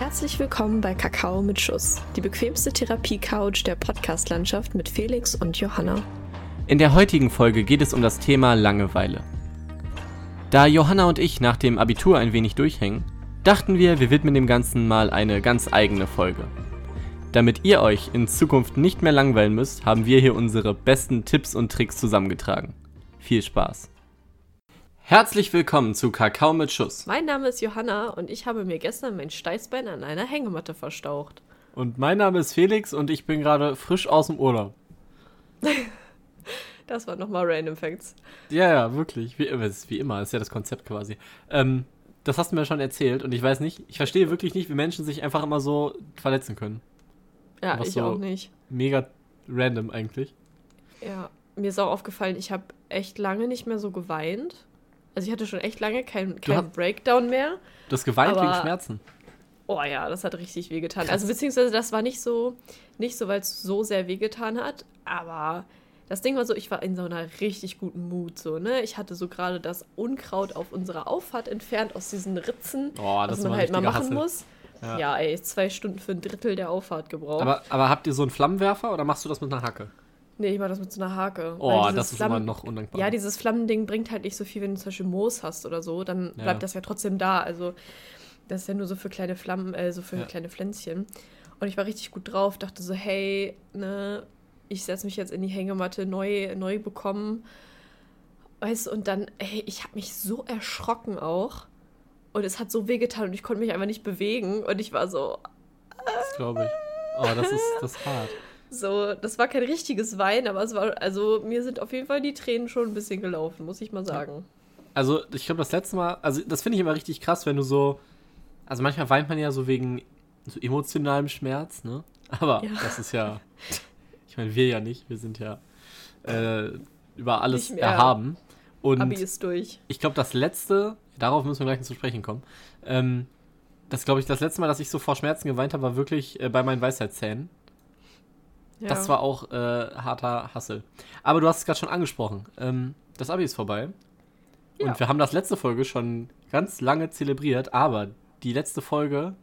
Herzlich willkommen bei Kakao mit Schuss, die bequemste Therapie-Couch der Podcast-Landschaft mit Felix und Johanna. In der heutigen Folge geht es um das Thema Langeweile. Da Johanna und ich nach dem Abitur ein wenig durchhängen, dachten wir, wir widmen dem Ganzen mal eine ganz eigene Folge. Damit ihr euch in Zukunft nicht mehr langweilen müsst, haben wir hier unsere besten Tipps und Tricks zusammengetragen. Viel Spaß! Herzlich willkommen zu Kakao mit Schuss. Mein Name ist Johanna und ich habe mir gestern mein Steißbein an einer Hängematte verstaucht. Und mein Name ist Felix und ich bin gerade frisch aus dem Urlaub. das war nochmal Random Facts. Ja, ja, wirklich. Wie, wie immer, ist ja das Konzept quasi. Ähm, das hast du mir schon erzählt und ich weiß nicht, ich verstehe wirklich nicht, wie Menschen sich einfach immer so verletzen können. Ja, Was ich so auch nicht. Mega random eigentlich. Ja, mir ist auch aufgefallen, ich habe echt lange nicht mehr so geweint. Also ich hatte schon echt lange keinen kein Breakdown mehr. Du hast geweint aber, wegen Schmerzen. Oh ja, das hat richtig wehgetan. Also beziehungsweise das war nicht so, nicht so, weil es so sehr wehgetan hat, aber das Ding war so, ich war in so einer richtig guten Mut, so, ne? Ich hatte so gerade das Unkraut auf unserer Auffahrt entfernt aus diesen Ritzen, oh, was man halt mal machen Hassel. muss. Ja. ja, ey, zwei Stunden für ein Drittel der Auffahrt gebraucht. Aber, aber habt ihr so einen Flammenwerfer oder machst du das mit einer Hacke? Nee, ich mach das mit so einer Hake. Oh, das ist Flammen immer noch undankbar. Ja, dieses Flammending bringt halt nicht so viel, wenn du zum Beispiel Moos hast oder so. Dann bleibt ja. das ja trotzdem da. Also, das ist ja nur so für kleine Flammen, äh, so für ja. kleine Pflänzchen. Und ich war richtig gut drauf, dachte so, hey, ne, ich setze mich jetzt in die Hängematte neu, neu bekommen. Weißt du, und dann, hey, ich habe mich so erschrocken auch. Und es hat so wehgetan und ich konnte mich einfach nicht bewegen. Und ich war so. Das glaube ich. Oh, das ist, das ist hart. So, das war kein richtiges Wein, aber es war, also mir sind auf jeden Fall die Tränen schon ein bisschen gelaufen, muss ich mal sagen. Also, ich glaube, das letzte Mal, also das finde ich immer richtig krass, wenn du so, also manchmal weint man ja so wegen so emotionalem Schmerz, ne? Aber ja. das ist ja, ich meine, wir ja nicht, wir sind ja äh, über alles erhaben. Und Abi ist durch. Ich glaube, das letzte, darauf müssen wir gleich zu sprechen kommen, ähm, das glaube ich, das letzte Mal, dass ich so vor Schmerzen geweint habe, war wirklich äh, bei meinen Weisheitszähnen. Ja. Das war auch äh, harter Hassel. Aber du hast es gerade schon angesprochen. Ähm, das Abi ist vorbei. Ja. Und wir haben das letzte Folge schon ganz lange zelebriert, aber die letzte Folge,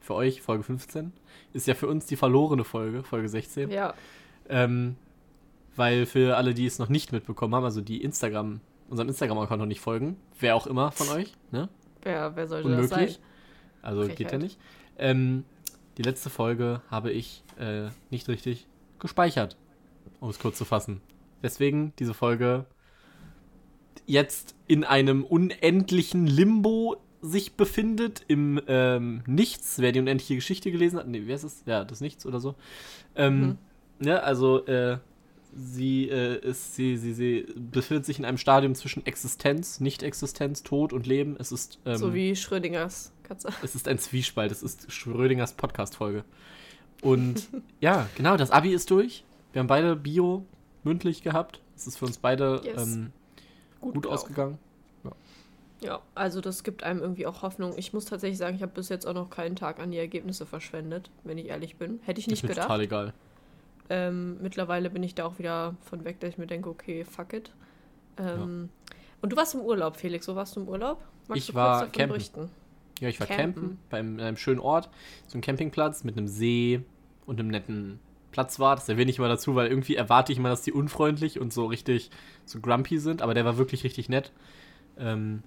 für euch, Folge 15, ist ja für uns die verlorene Folge, Folge 16. Ja. Ähm, weil für alle, die es noch nicht mitbekommen haben, also die Instagram, unserem Instagram-Account noch nicht folgen, wer auch immer von euch, ne? Wer, wer sollte Unmöglich. das sein? Also Frechheit. geht ja nicht. Ähm, die letzte Folge habe ich äh, nicht richtig gespeichert, um es kurz zu fassen. Deswegen diese Folge jetzt in einem unendlichen Limbo sich befindet, im ähm, Nichts. Wer die unendliche Geschichte gelesen hat, nee, wer ist es? Ja, das Nichts oder so. Ähm, mhm. Ja, also, äh, sie, äh, ist, sie, sie, sie befindet sich in einem Stadium zwischen Existenz, Nicht-Existenz, Tod und Leben. Es ist. Ähm, so wie Schrödingers Katze. Es ist ein Zwiespalt, es ist Schrödingers Podcast-Folge. Und ja, genau, das Abi ist durch. Wir haben beide Bio mündlich gehabt. Es ist für uns beide yes. ähm, gut, gut ausgegangen. Ja. ja, also das gibt einem irgendwie auch Hoffnung. Ich muss tatsächlich sagen, ich habe bis jetzt auch noch keinen Tag an die Ergebnisse verschwendet, wenn ich ehrlich bin. Hätte ich nicht ist gedacht. total egal. Ähm, mittlerweile bin ich da auch wieder von weg, dass ich mir denke, okay, fuck it. Ähm, ja. Und du warst im Urlaub, Felix. Wo warst du im Urlaub? Magst ich war campen. Berichten? Ja, ich war campen, campen beim, einem schönen Ort, so einem Campingplatz mit einem See, und einem netten Platz war. Das erwähne ich immer dazu, weil irgendwie erwarte ich immer, dass die unfreundlich und so richtig so grumpy sind, aber der war wirklich richtig nett. Ähm,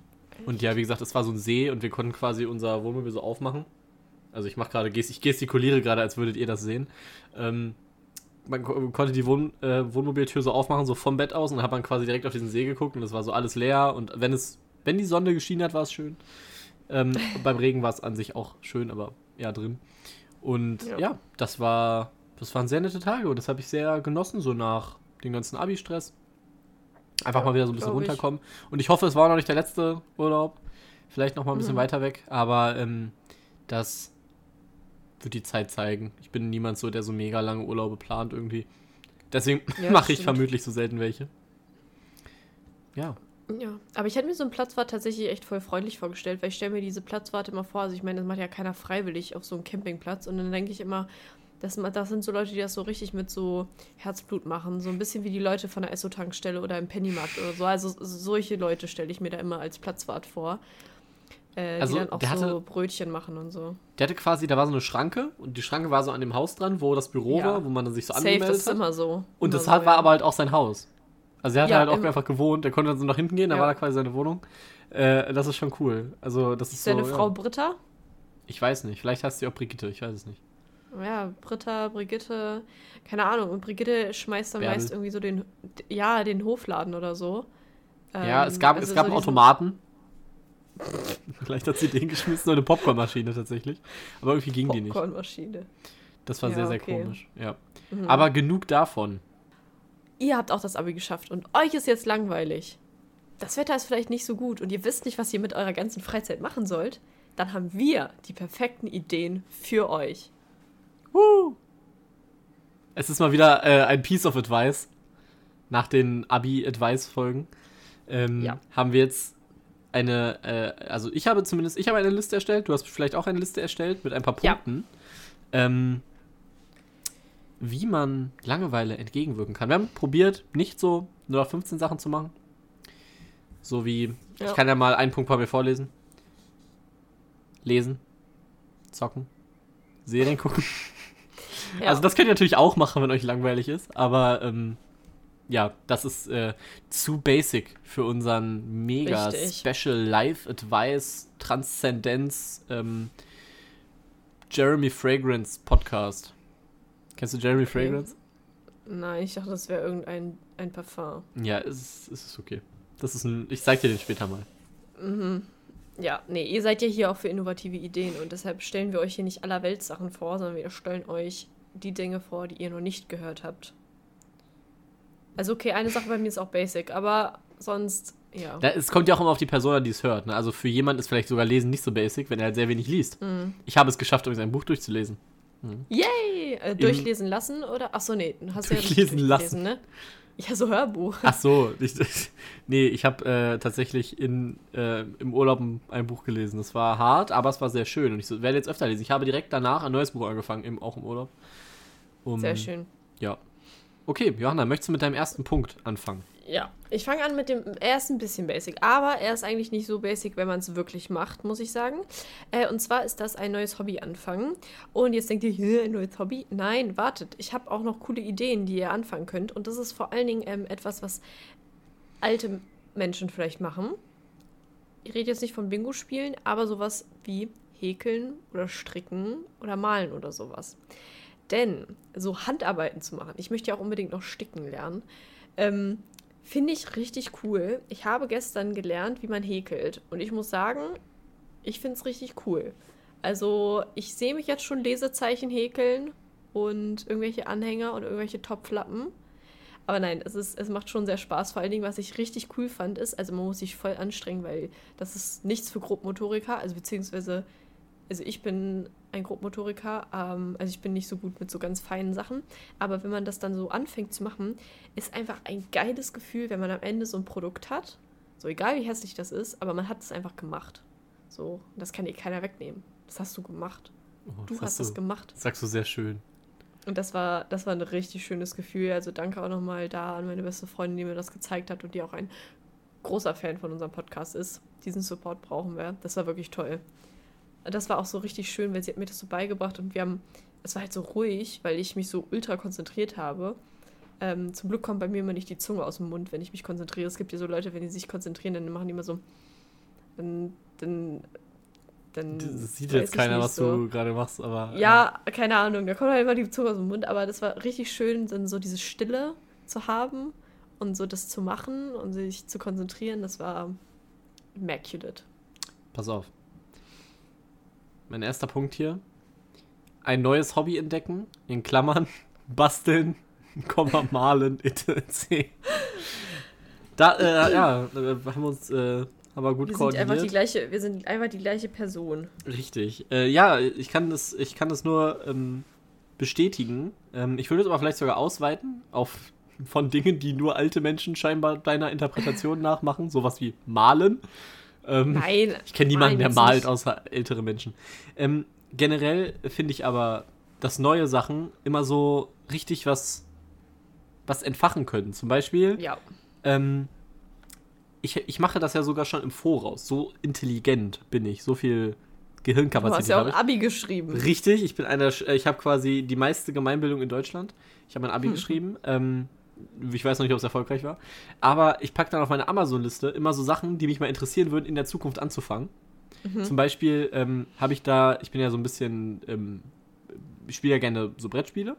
und ja, wie gesagt, es war so ein See und wir konnten quasi unser Wohnmobil so aufmachen. Also ich mache gerade, ich gestikuliere gerade, als würdet ihr das sehen. Ähm, man konnte die Wohn äh, Wohnmobiltür so aufmachen, so vom Bett aus und dann hat man quasi direkt auf diesen See geguckt und es war so alles leer und wenn es, wenn die Sonne geschienen hat, war es schön. Ähm, beim Regen war es an sich auch schön, aber ja drin. Und ja. ja, das war, das waren sehr nette Tage und das habe ich sehr genossen, so nach dem ganzen Abi-Stress. Einfach ja, mal wieder so ein bisschen runterkommen. Ich. Und ich hoffe, es war noch nicht der letzte Urlaub. Vielleicht noch mal ein bisschen mhm. weiter weg. Aber ähm, das wird die Zeit zeigen. Ich bin niemand so, der so mega lange Urlaube plant irgendwie. Deswegen ja, mache ich vermutlich so selten welche. Ja. Ja, aber ich hätte mir so einen Platzwart tatsächlich echt voll freundlich vorgestellt, weil ich stelle mir diese Platzwarte immer vor, also ich meine, das macht ja keiner freiwillig auf so einem Campingplatz und dann denke ich immer, das, das sind so Leute, die das so richtig mit so Herzblut machen, so ein bisschen wie die Leute von der Esso-Tankstelle oder im Pennymarkt oder so, also solche Leute stelle ich mir da immer als Platzwart vor. äh, also, die dann auch so hatte, Brötchen machen und so. Der hatte quasi, da war so eine Schranke und die Schranke war so an dem Haus dran, wo das Büro ja. war, wo man dann sich so Safe, angemeldet das ist hat. immer so. Und immer das so, war ja. aber halt auch sein Haus. Also er hat ja, halt auch einfach gewohnt, der konnte dann so nach hinten gehen, da war da quasi seine Wohnung. Äh, das ist schon cool. Also das ist, ist so, deine Frau Britta? Ich weiß nicht, vielleicht heißt sie auch Brigitte, ich weiß es nicht. Ja, Britta, Brigitte, keine Ahnung. Und Brigitte schmeißt dann Bärbel. meist irgendwie so den, ja, den Hofladen oder so. Ja, ähm, es gab, also es gab so einen Automaten. Vielleicht hat sie den geschmissen oder eine Popcornmaschine tatsächlich. Aber irgendwie ging die nicht. Popcornmaschine. Das war ja, sehr, sehr okay. komisch. Ja. Mhm. Aber genug davon. Ihr habt auch das Abi geschafft und euch ist jetzt langweilig. Das Wetter ist vielleicht nicht so gut und ihr wisst nicht, was ihr mit eurer ganzen Freizeit machen sollt. Dann haben wir die perfekten Ideen für euch. Woo! Es ist mal wieder äh, ein Piece of Advice. Nach den Abi-Advice-Folgen ähm, ja. haben wir jetzt eine, äh, also ich habe zumindest, ich habe eine Liste erstellt, du hast vielleicht auch eine Liste erstellt mit ein paar Punkten, ja. ähm, wie man Langeweile entgegenwirken kann. Wir haben probiert, nicht so nur 15 Sachen zu machen. So wie, ja. ich kann ja mal einen Punkt bei mir vorlesen. Lesen, zocken, Serien gucken. Ja. Also das könnt ihr natürlich auch machen, wenn euch langweilig ist, aber ähm, ja, das ist äh, zu basic für unseren mega Richtig. Special Life Advice Transzendenz ähm, Jeremy Fragrance Podcast. Kennst du Jeremy okay. Fragrance? Nein, ich dachte, das wäre irgendein ein Parfum. Ja, es, es ist okay. Das ist ein. Ich zeig dir den später mal. Mhm. Ja, nee, ihr seid ja hier auch für innovative Ideen und deshalb stellen wir euch hier nicht aller Weltsachen vor, sondern wir stellen euch die Dinge vor, die ihr noch nicht gehört habt. Also okay, eine Sache bei mir ist auch basic, aber sonst, ja. Da, es kommt ja auch immer auf die Person an, die es hört. Ne? Also für jemanden ist vielleicht sogar Lesen nicht so basic, wenn er halt sehr wenig liest. Mhm. Ich habe es geschafft, ein Buch durchzulesen. Mhm. Yay! Äh, durchlesen lassen oder? Achso, nee, hast du ja durchlesen lassen. ne? Ja, so Hörbuch. Ach so, ich, nee, ich habe äh, tatsächlich in, äh, im Urlaub ein Buch gelesen. Das war hart, aber es war sehr schön und ich so, werde jetzt öfter lesen. Ich habe direkt danach ein neues Buch angefangen, im, auch im Urlaub. Um, sehr schön. Ja, Okay, Johanna, möchtest du mit deinem ersten Punkt anfangen? Ja, ich fange an mit dem ersten bisschen basic, aber er ist eigentlich nicht so basic, wenn man es wirklich macht, muss ich sagen. Äh, und zwar ist das ein neues Hobby anfangen. Und jetzt denkt ihr, ein neues Hobby? Nein, wartet, ich habe auch noch coole Ideen, die ihr anfangen könnt. Und das ist vor allen Dingen ähm, etwas, was alte Menschen vielleicht machen. Ich rede jetzt nicht von Bingo-Spielen, aber sowas wie häkeln oder stricken oder malen oder sowas. Denn so Handarbeiten zu machen, ich möchte ja auch unbedingt noch sticken lernen, ähm, finde ich richtig cool. Ich habe gestern gelernt, wie man häkelt. Und ich muss sagen, ich finde es richtig cool. Also ich sehe mich jetzt schon Lesezeichen häkeln und irgendwelche Anhänger und irgendwelche Topflappen. Aber nein, es, ist, es macht schon sehr Spaß. Vor allen Dingen, was ich richtig cool fand, ist, also man muss sich voll anstrengen, weil das ist nichts für Grobmotoriker. Also beziehungsweise, also ich bin ein Grobmotoriker. Ähm, also ich bin nicht so gut mit so ganz feinen Sachen. Aber wenn man das dann so anfängt zu machen, ist einfach ein geiles Gefühl, wenn man am Ende so ein Produkt hat. So egal wie hässlich das ist, aber man hat es einfach gemacht. So, das kann dir keiner wegnehmen. Das hast du gemacht. Oh, du hast es gemacht. Sagst du sehr schön. Und das war, das war ein richtig schönes Gefühl. Also danke auch nochmal da an meine beste Freundin, die mir das gezeigt hat und die auch ein großer Fan von unserem Podcast ist. Diesen Support brauchen wir. Das war wirklich toll das war auch so richtig schön, weil sie hat mir das so beigebracht und wir haben, es war halt so ruhig, weil ich mich so ultra konzentriert habe. Ähm, zum Glück kommt bei mir immer nicht die Zunge aus dem Mund, wenn ich mich konzentriere. Es gibt ja so Leute, wenn die sich konzentrieren, dann machen die immer so, dann, dann dann. Das sieht jetzt keiner, was so. du gerade machst, aber. Ja, äh. keine Ahnung, da kommt halt immer die Zunge aus dem Mund, aber das war richtig schön, dann so diese Stille zu haben und so das zu machen und sich zu konzentrieren, das war immaculate. Pass auf mein erster Punkt hier. Ein neues Hobby entdecken, in Klammern, basteln, Komma, malen, etc. Da, äh, ja, äh, haben wir uns, äh, aber gut wir koordiniert. Sind einfach die gleiche, wir sind einfach die gleiche Person. Richtig. Äh, ja, ich kann das, ich kann das nur ähm, bestätigen. Ähm, ich würde es aber vielleicht sogar ausweiten auf von Dingen, die nur alte Menschen scheinbar deiner Interpretation nachmachen, sowas wie malen. Ähm, nein. Ich kenne niemanden, der malt, außer ältere Menschen. Ähm, generell finde ich aber, dass neue Sachen immer so richtig was, was entfachen können. Zum Beispiel, ja. ähm, ich, ich mache das ja sogar schon im Voraus. So intelligent bin ich. So viel Gehirnkapazität. Du hast ja auch Abi geschrieben. Richtig, ich bin einer, ich habe quasi die meiste Gemeinbildung in Deutschland. Ich habe mein Abi hm. geschrieben. Ähm, ich weiß noch nicht, ob es erfolgreich war. Aber ich packe dann auf meine Amazon-Liste immer so Sachen, die mich mal interessieren würden, in der Zukunft anzufangen. Mhm. Zum Beispiel ähm, habe ich da, ich bin ja so ein bisschen, ähm, ich spiele ja gerne so Brettspiele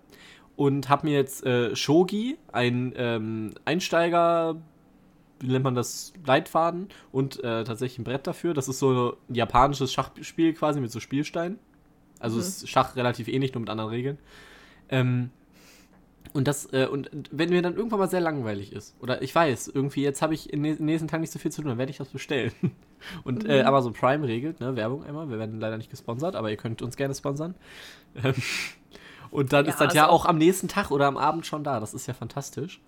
und habe mir jetzt äh, Shogi, ein ähm, Einsteiger, wie nennt man das, Leitfaden und äh, tatsächlich ein Brett dafür. Das ist so ein japanisches Schachspiel quasi mit so Spielsteinen. Also mhm. ist Schach relativ ähnlich, nur mit anderen Regeln. Ähm, und das, äh, und wenn mir dann irgendwann mal sehr langweilig ist, oder ich weiß, irgendwie jetzt habe ich in den nächsten Tagen nicht so viel zu tun, dann werde ich das bestellen. Und äh, mhm. äh, Amazon Prime regelt, ne, Werbung einmal, wir werden leider nicht gesponsert, aber ihr könnt uns gerne sponsern. Ähm, und dann ja, ist das also ja auch am nächsten Tag oder am Abend schon da. Das ist ja fantastisch.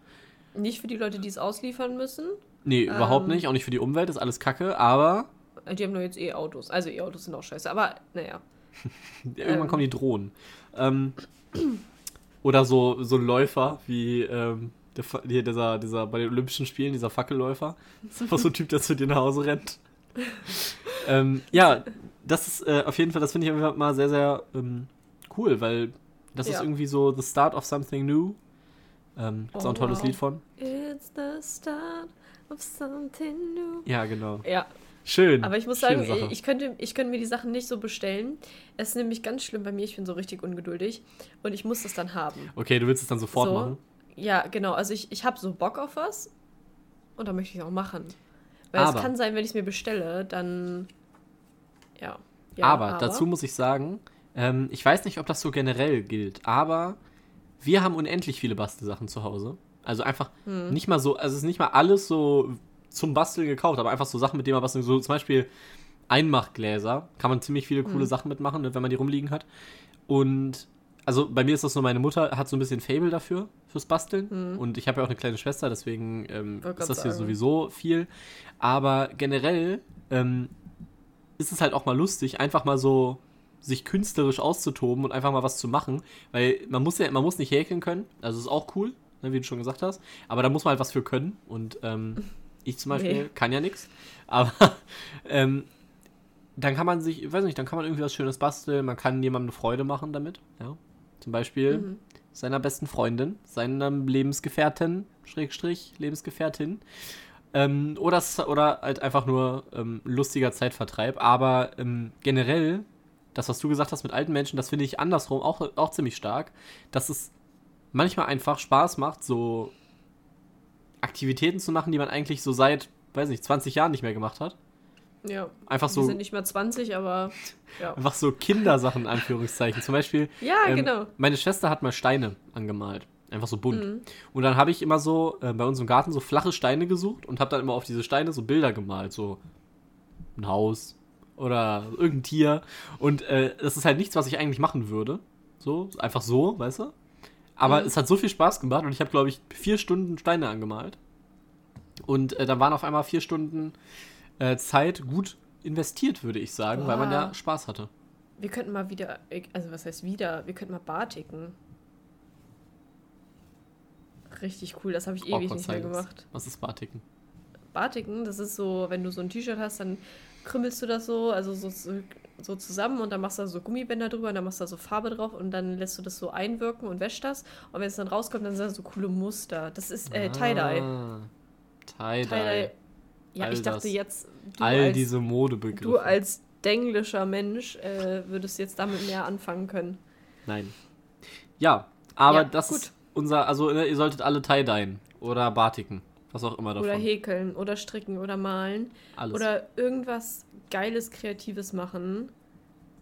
Nicht für die Leute, die es ausliefern müssen. Nee, ähm, überhaupt nicht. Auch nicht für die Umwelt, ist alles Kacke, aber. Die haben nur jetzt E-Autos. Also E-Autos sind auch scheiße, aber naja. ja, irgendwann ähm. kommen die Drohnen. Ähm, oder so, so ein Läufer wie ähm, der, hier dieser, dieser bei den Olympischen Spielen, dieser Fackelläufer. Das ist einfach so ein Typ, der zu dir nach Hause rennt. ähm, ja, das ist äh, auf jeden Fall, das finde ich einfach mal sehr, sehr ähm, cool, weil das ja. ist irgendwie so the start of something new. Ähm, oh, ist auch ein tolles wow. Lied von. It's the start of something new. Ja, genau. Ja, Schön. Aber ich muss sagen, ich könnte, ich könnte mir die Sachen nicht so bestellen. Es ist nämlich ganz schlimm bei mir, ich bin so richtig ungeduldig und ich muss das dann haben. Okay, du willst es dann sofort so, machen? Ja, genau. Also ich, ich habe so Bock auf was und dann möchte ich es auch machen. Weil aber, es kann sein, wenn ich es mir bestelle, dann. Ja. ja aber, aber, dazu muss ich sagen, ähm, ich weiß nicht, ob das so generell gilt, aber wir haben unendlich viele Bastelsachen zu Hause. Also einfach hm. nicht mal so, also es ist nicht mal alles so zum Basteln gekauft, aber einfach so Sachen, mit denen man basteln, so zum Beispiel Einmachgläser, kann man ziemlich viele coole mhm. Sachen mitmachen, ne, wenn man die rumliegen hat. Und also bei mir ist das so, meine Mutter hat so ein bisschen Fable dafür, fürs Basteln. Mhm. Und ich habe ja auch eine kleine Schwester, deswegen ähm, ist das hier sagen. sowieso viel. Aber generell ähm, ist es halt auch mal lustig, einfach mal so sich künstlerisch auszutoben und einfach mal was zu machen. Weil man muss ja, man muss nicht häkeln können, also ist auch cool, ne, wie du schon gesagt hast. Aber da muss man halt was für können. Und ähm, Ich zum Beispiel nee. kann ja nichts. Aber ähm, dann kann man sich, ich weiß nicht, dann kann man irgendwie was Schönes basteln, man kann jemandem eine Freude machen damit. Ja. Zum Beispiel mhm. seiner besten Freundin, seinem Lebensgefährtin, Schrägstrich, Lebensgefährtin. Ähm, oder, oder halt einfach nur ähm, lustiger Zeitvertreib. Aber ähm, generell, das, was du gesagt hast mit alten Menschen, das finde ich andersrum auch, auch ziemlich stark, dass es manchmal einfach Spaß macht, so Aktivitäten zu machen, die man eigentlich so seit, weiß nicht, 20 Jahren nicht mehr gemacht hat. Ja. Einfach so. Wir sind nicht mehr 20, aber. Ja. Einfach so Kindersachen, Anführungszeichen. Zum Beispiel. Ja, ähm, genau. Meine Schwester hat mal Steine angemalt. Einfach so bunt. Mhm. Und dann habe ich immer so äh, bei uns im Garten so flache Steine gesucht und habe dann immer auf diese Steine so Bilder gemalt. So ein Haus oder irgendein Tier. Und äh, das ist halt nichts, was ich eigentlich machen würde. So, einfach so, weißt du? Aber mhm. es hat so viel Spaß gemacht und ich habe, glaube ich, vier Stunden Steine angemalt. Und äh, dann waren auf einmal vier Stunden äh, Zeit gut investiert, würde ich sagen, Boah. weil man ja Spaß hatte. Wir könnten mal wieder, also was heißt wieder? Wir könnten mal Batiken. Richtig cool, das habe ich ewig nicht mehr gemacht. Was ist Batiken? Batiken, das ist so, wenn du so ein T-Shirt hast, dann krümmelst du das so, also so, so zusammen und dann machst du da so Gummibänder drüber und dann machst du da so Farbe drauf und dann lässt du das so einwirken und wäschst das. Und wenn es dann rauskommt, dann sind da so coole Muster. Das ist äh, Tie-Dye. Ah, Tie-Dye. Ja, all ich dachte das, jetzt. all als, diese Modebegriffe. Du als denglischer Mensch äh, würdest jetzt damit mehr anfangen können. Nein. Ja, aber ja, das gut. ist unser. Also, ne, ihr solltet alle Tie-Dyen oder Batiken. Was auch immer davon. Oder häkeln oder stricken oder malen. Alles. Oder irgendwas Geiles, Kreatives machen.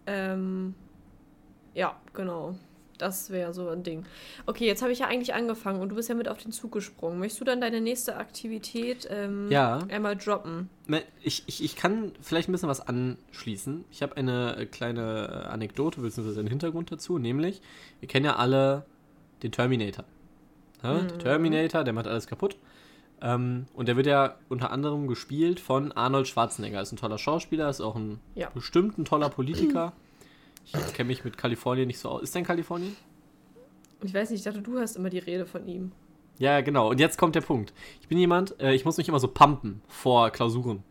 Ähm, ja, genau. Das wäre so ein Ding. Okay, jetzt habe ich ja eigentlich angefangen und du bist ja mit auf den Zug gesprungen. Möchtest du dann deine nächste Aktivität ähm, ja. einmal droppen? Ich, ich, ich kann vielleicht ein bisschen was anschließen. Ich habe eine äh, kleine äh, Anekdote bzw. einen Hintergrund dazu, nämlich, wir kennen ja alle den Terminator. Ja, mhm. Der Terminator, der macht alles kaputt. Ähm, und der wird ja unter anderem gespielt von Arnold Schwarzenegger. Ist ein toller Schauspieler, ist auch ein ja. bestimmt ein toller Politiker. Ich kenne mich mit Kalifornien nicht so aus. Ist der in Kalifornien? Ich weiß nicht, ich dachte, du hast immer die Rede von ihm. Ja, genau. Und jetzt kommt der Punkt. Ich bin jemand, äh, ich muss mich immer so pumpen vor Klausuren.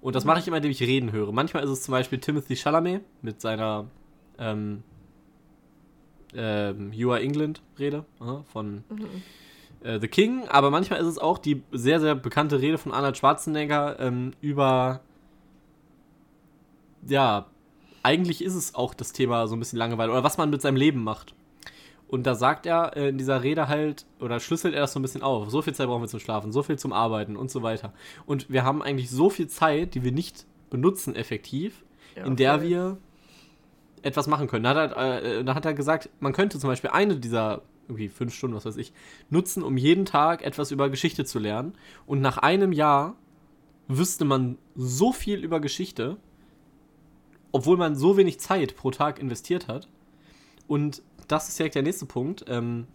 Und das mache ich immer, indem ich reden höre. Manchmal ist es zum Beispiel Timothy Chalamet mit seiner ähm, ähm, You Are England Rede aha, von mhm. Äh, The King. Aber manchmal ist es auch die sehr, sehr bekannte Rede von Arnold Schwarzenegger ähm, über ja, eigentlich ist es auch das Thema so ein bisschen Langeweile oder was man mit seinem Leben macht. Und da sagt er äh, in dieser Rede halt, oder schlüsselt er das so ein bisschen auf. So viel Zeit brauchen wir zum Schlafen, so viel zum Arbeiten und so weiter. Und wir haben eigentlich so viel Zeit, die wir nicht benutzen effektiv, ja, in der wir etwas machen können. Da hat, er, äh, da hat er gesagt, man könnte zum Beispiel eine dieser irgendwie fünf Stunden, was weiß ich, nutzen, um jeden Tag etwas über Geschichte zu lernen. Und nach einem Jahr wüsste man so viel über Geschichte, obwohl man so wenig Zeit pro Tag investiert hat. Und das ist direkt der nächste Punkt. Ähm,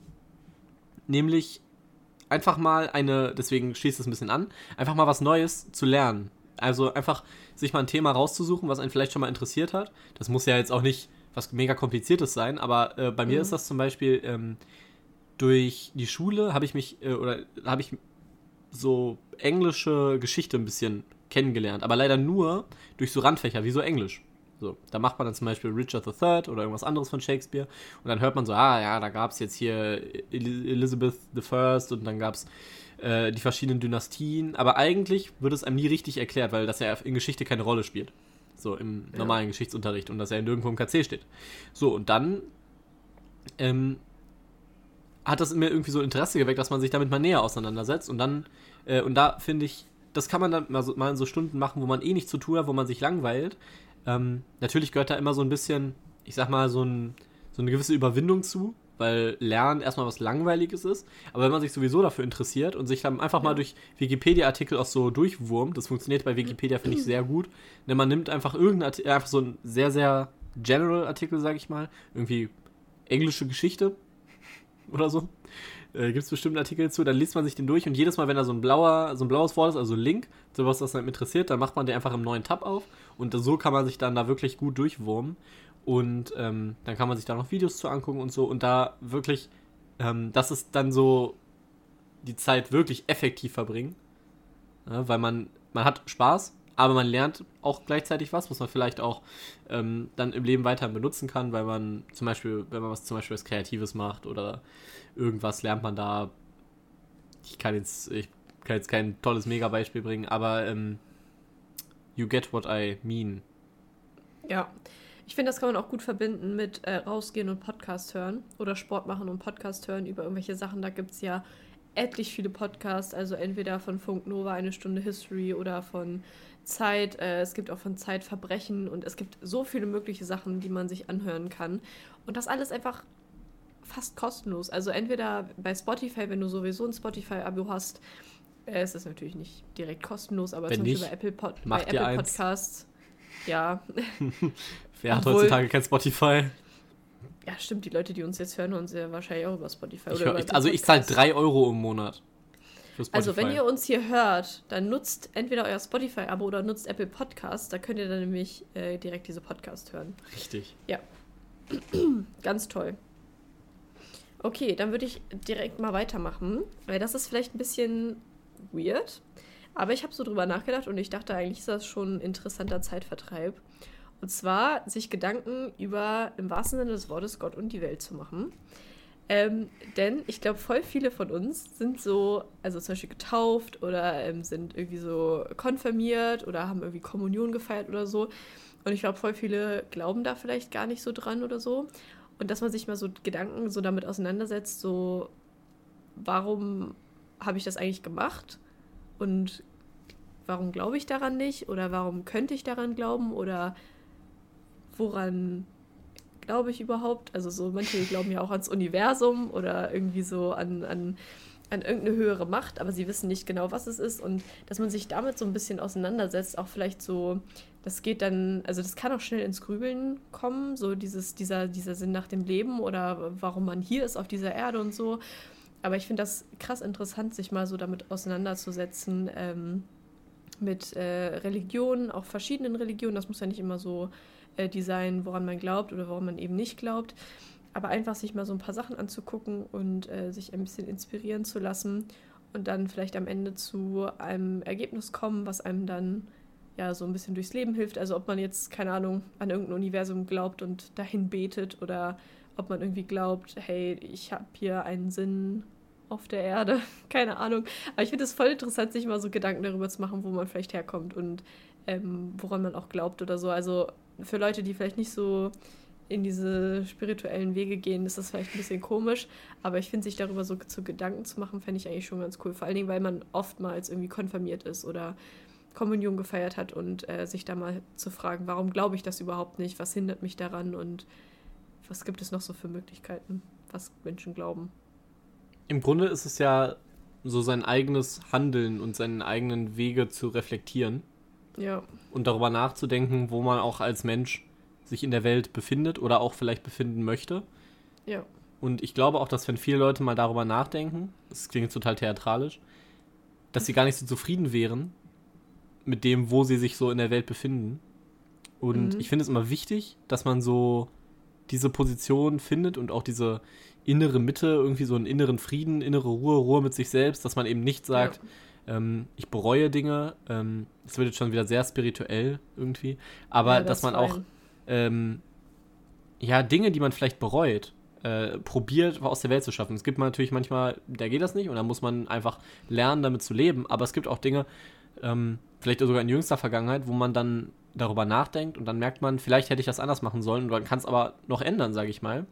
nämlich einfach mal eine, deswegen schließt es ein bisschen an, einfach mal was Neues zu lernen. Also einfach sich mal ein Thema rauszusuchen, was einen vielleicht schon mal interessiert hat. Das muss ja jetzt auch nicht was mega kompliziertes sein, aber äh, bei mhm. mir ist das zum Beispiel ähm, durch die Schule habe ich mich äh, oder habe ich so englische Geschichte ein bisschen kennengelernt, aber leider nur durch so Randfächer wie so Englisch. So, da macht man dann zum Beispiel Richard III oder irgendwas anderes von Shakespeare und dann hört man so, ah ja, da gab es jetzt hier Elizabeth I und dann gab es äh, die verschiedenen Dynastien, aber eigentlich wird es einem nie richtig erklärt, weil das ja in Geschichte keine Rolle spielt. So im ja. normalen Geschichtsunterricht und dass er nirgendwo im KC steht. So, und dann ähm, hat das mir irgendwie so Interesse geweckt, dass man sich damit mal näher auseinandersetzt und dann, äh, und da finde ich, das kann man dann mal, so, mal in so Stunden machen, wo man eh nichts zu tun hat, wo man sich langweilt, ähm, natürlich gehört da immer so ein bisschen, ich sag mal, so, ein, so eine gewisse Überwindung zu, weil Lernen erstmal was Langweiliges ist. Aber wenn man sich sowieso dafür interessiert und sich dann einfach mal durch Wikipedia-Artikel auch so durchwurmt, das funktioniert bei Wikipedia, finde ich, sehr gut. Denn man nimmt einfach irgendeinen Artikel, einfach so einen sehr, sehr General-Artikel, sag ich mal, irgendwie englische Geschichte oder so. Äh, Gibt es bestimmt Artikel zu, dann liest man sich den durch und jedes Mal, wenn da so ein blauer, so ein blaues Wort ist, also Link, sowas, das einem interessiert, dann macht man den einfach im neuen Tab auf und so kann man sich dann da wirklich gut durchwurmen. Und ähm, dann kann man sich da noch Videos zu angucken und so. Und da wirklich, ähm, das ist dann so die Zeit wirklich effektiv verbringen. Ja, weil man, man hat Spaß, aber man lernt auch gleichzeitig was, was man vielleicht auch ähm, dann im Leben weiter benutzen kann, weil man zum Beispiel, wenn man was zum Beispiel was Kreatives macht oder irgendwas lernt man da. Ich kann jetzt, ich kann jetzt kein tolles Mega-Beispiel bringen, aber ähm, you get what I mean. Ja. Ich finde, das kann man auch gut verbinden mit äh, rausgehen und Podcast hören oder Sport machen und Podcast hören über irgendwelche Sachen. Da gibt es ja etlich viele Podcasts, also entweder von Funk Nova eine Stunde History oder von Zeit, äh, es gibt auch von Zeitverbrechen und es gibt so viele mögliche Sachen, die man sich anhören kann. Und das alles einfach fast kostenlos. Also entweder bei Spotify, wenn du sowieso ein Spotify-Abo hast, äh, ist das natürlich nicht direkt kostenlos, aber wenn zum nicht, Beispiel bei Apple, Pod bei Apple Podcasts. Ja. Wer hat heutzutage kein Spotify? Ja, stimmt. Die Leute, die uns jetzt hören, uns ja wahrscheinlich auch über Spotify. Ich hör, ich, also ich zahle 3 Euro im Monat. Also wenn ihr uns hier hört, dann nutzt entweder euer Spotify-Abo oder nutzt Apple Podcasts. Da könnt ihr dann nämlich äh, direkt diese Podcast hören. Richtig. Ja. Ganz toll. Okay, dann würde ich direkt mal weitermachen, weil das ist vielleicht ein bisschen weird. Aber ich habe so drüber nachgedacht und ich dachte eigentlich ist das schon ein interessanter Zeitvertreib. Und zwar sich Gedanken über im wahrsten Sinne des Wortes Gott und die Welt zu machen. Ähm, denn ich glaube, voll viele von uns sind so, also zum Beispiel getauft oder ähm, sind irgendwie so konfirmiert oder haben irgendwie Kommunion gefeiert oder so. Und ich glaube, voll viele glauben da vielleicht gar nicht so dran oder so. Und dass man sich mal so Gedanken so damit auseinandersetzt, so, warum habe ich das eigentlich gemacht? Und warum glaube ich daran nicht? Oder warum könnte ich daran glauben? Oder woran glaube ich überhaupt? Also so manche glauben ja auch ans Universum oder irgendwie so an, an, an irgendeine höhere Macht, aber sie wissen nicht genau, was es ist. Und dass man sich damit so ein bisschen auseinandersetzt, auch vielleicht so, das geht dann, also das kann auch schnell ins Grübeln kommen, so dieses, dieser, dieser Sinn nach dem Leben oder warum man hier ist auf dieser Erde und so. Aber ich finde das krass interessant, sich mal so damit auseinanderzusetzen. Ähm, mit äh, Religionen, auch verschiedenen Religionen. Das muss ja nicht immer so äh, die sein, woran man glaubt oder woran man eben nicht glaubt. aber einfach sich mal so ein paar Sachen anzugucken und äh, sich ein bisschen inspirieren zu lassen und dann vielleicht am Ende zu einem Ergebnis kommen, was einem dann ja so ein bisschen durchs Leben hilft. Also ob man jetzt, keine Ahnung, an irgendein Universum glaubt und dahin betet oder ob man irgendwie glaubt, hey, ich habe hier einen Sinn auf der Erde, keine Ahnung. Aber ich finde es voll interessant, sich mal so Gedanken darüber zu machen, wo man vielleicht herkommt und ähm, woran man auch glaubt oder so. Also für Leute, die vielleicht nicht so in diese spirituellen Wege gehen, ist das vielleicht ein bisschen komisch. Aber ich finde, sich darüber so zu Gedanken zu machen, fände ich eigentlich schon ganz cool. Vor allen Dingen, weil man oftmals irgendwie konfirmiert ist oder Kommunion gefeiert hat und äh, sich da mal zu fragen, warum glaube ich das überhaupt nicht? Was hindert mich daran? Und was gibt es noch so für Möglichkeiten, was Menschen glauben? Im Grunde ist es ja so sein eigenes Handeln und seinen eigenen Wege zu reflektieren. Ja. Und darüber nachzudenken, wo man auch als Mensch sich in der Welt befindet oder auch vielleicht befinden möchte. Ja. Und ich glaube auch, dass wenn viele Leute mal darüber nachdenken, das klingt total theatralisch, dass sie gar nicht so zufrieden wären mit dem, wo sie sich so in der Welt befinden. Und mhm. ich finde es immer wichtig, dass man so diese Position findet und auch diese innere Mitte, irgendwie so einen inneren Frieden, innere Ruhe, Ruhe mit sich selbst, dass man eben nicht sagt, ja. Ähm, ich bereue Dinge. Ähm, das ähm, wird jetzt schon wieder sehr spirituell irgendwie. Aber ja, das dass man auch ähm, ja, Dinge, die man vielleicht bereut, äh, probiert aus der Welt zu schaffen. Es gibt natürlich manchmal, da geht das nicht und da muss man einfach lernen, damit zu leben. Aber es gibt auch Dinge, ähm, vielleicht sogar in jüngster Vergangenheit, wo man dann darüber nachdenkt und dann merkt man, vielleicht hätte ich das anders machen sollen und dann kann es aber noch ändern, sage ich mal.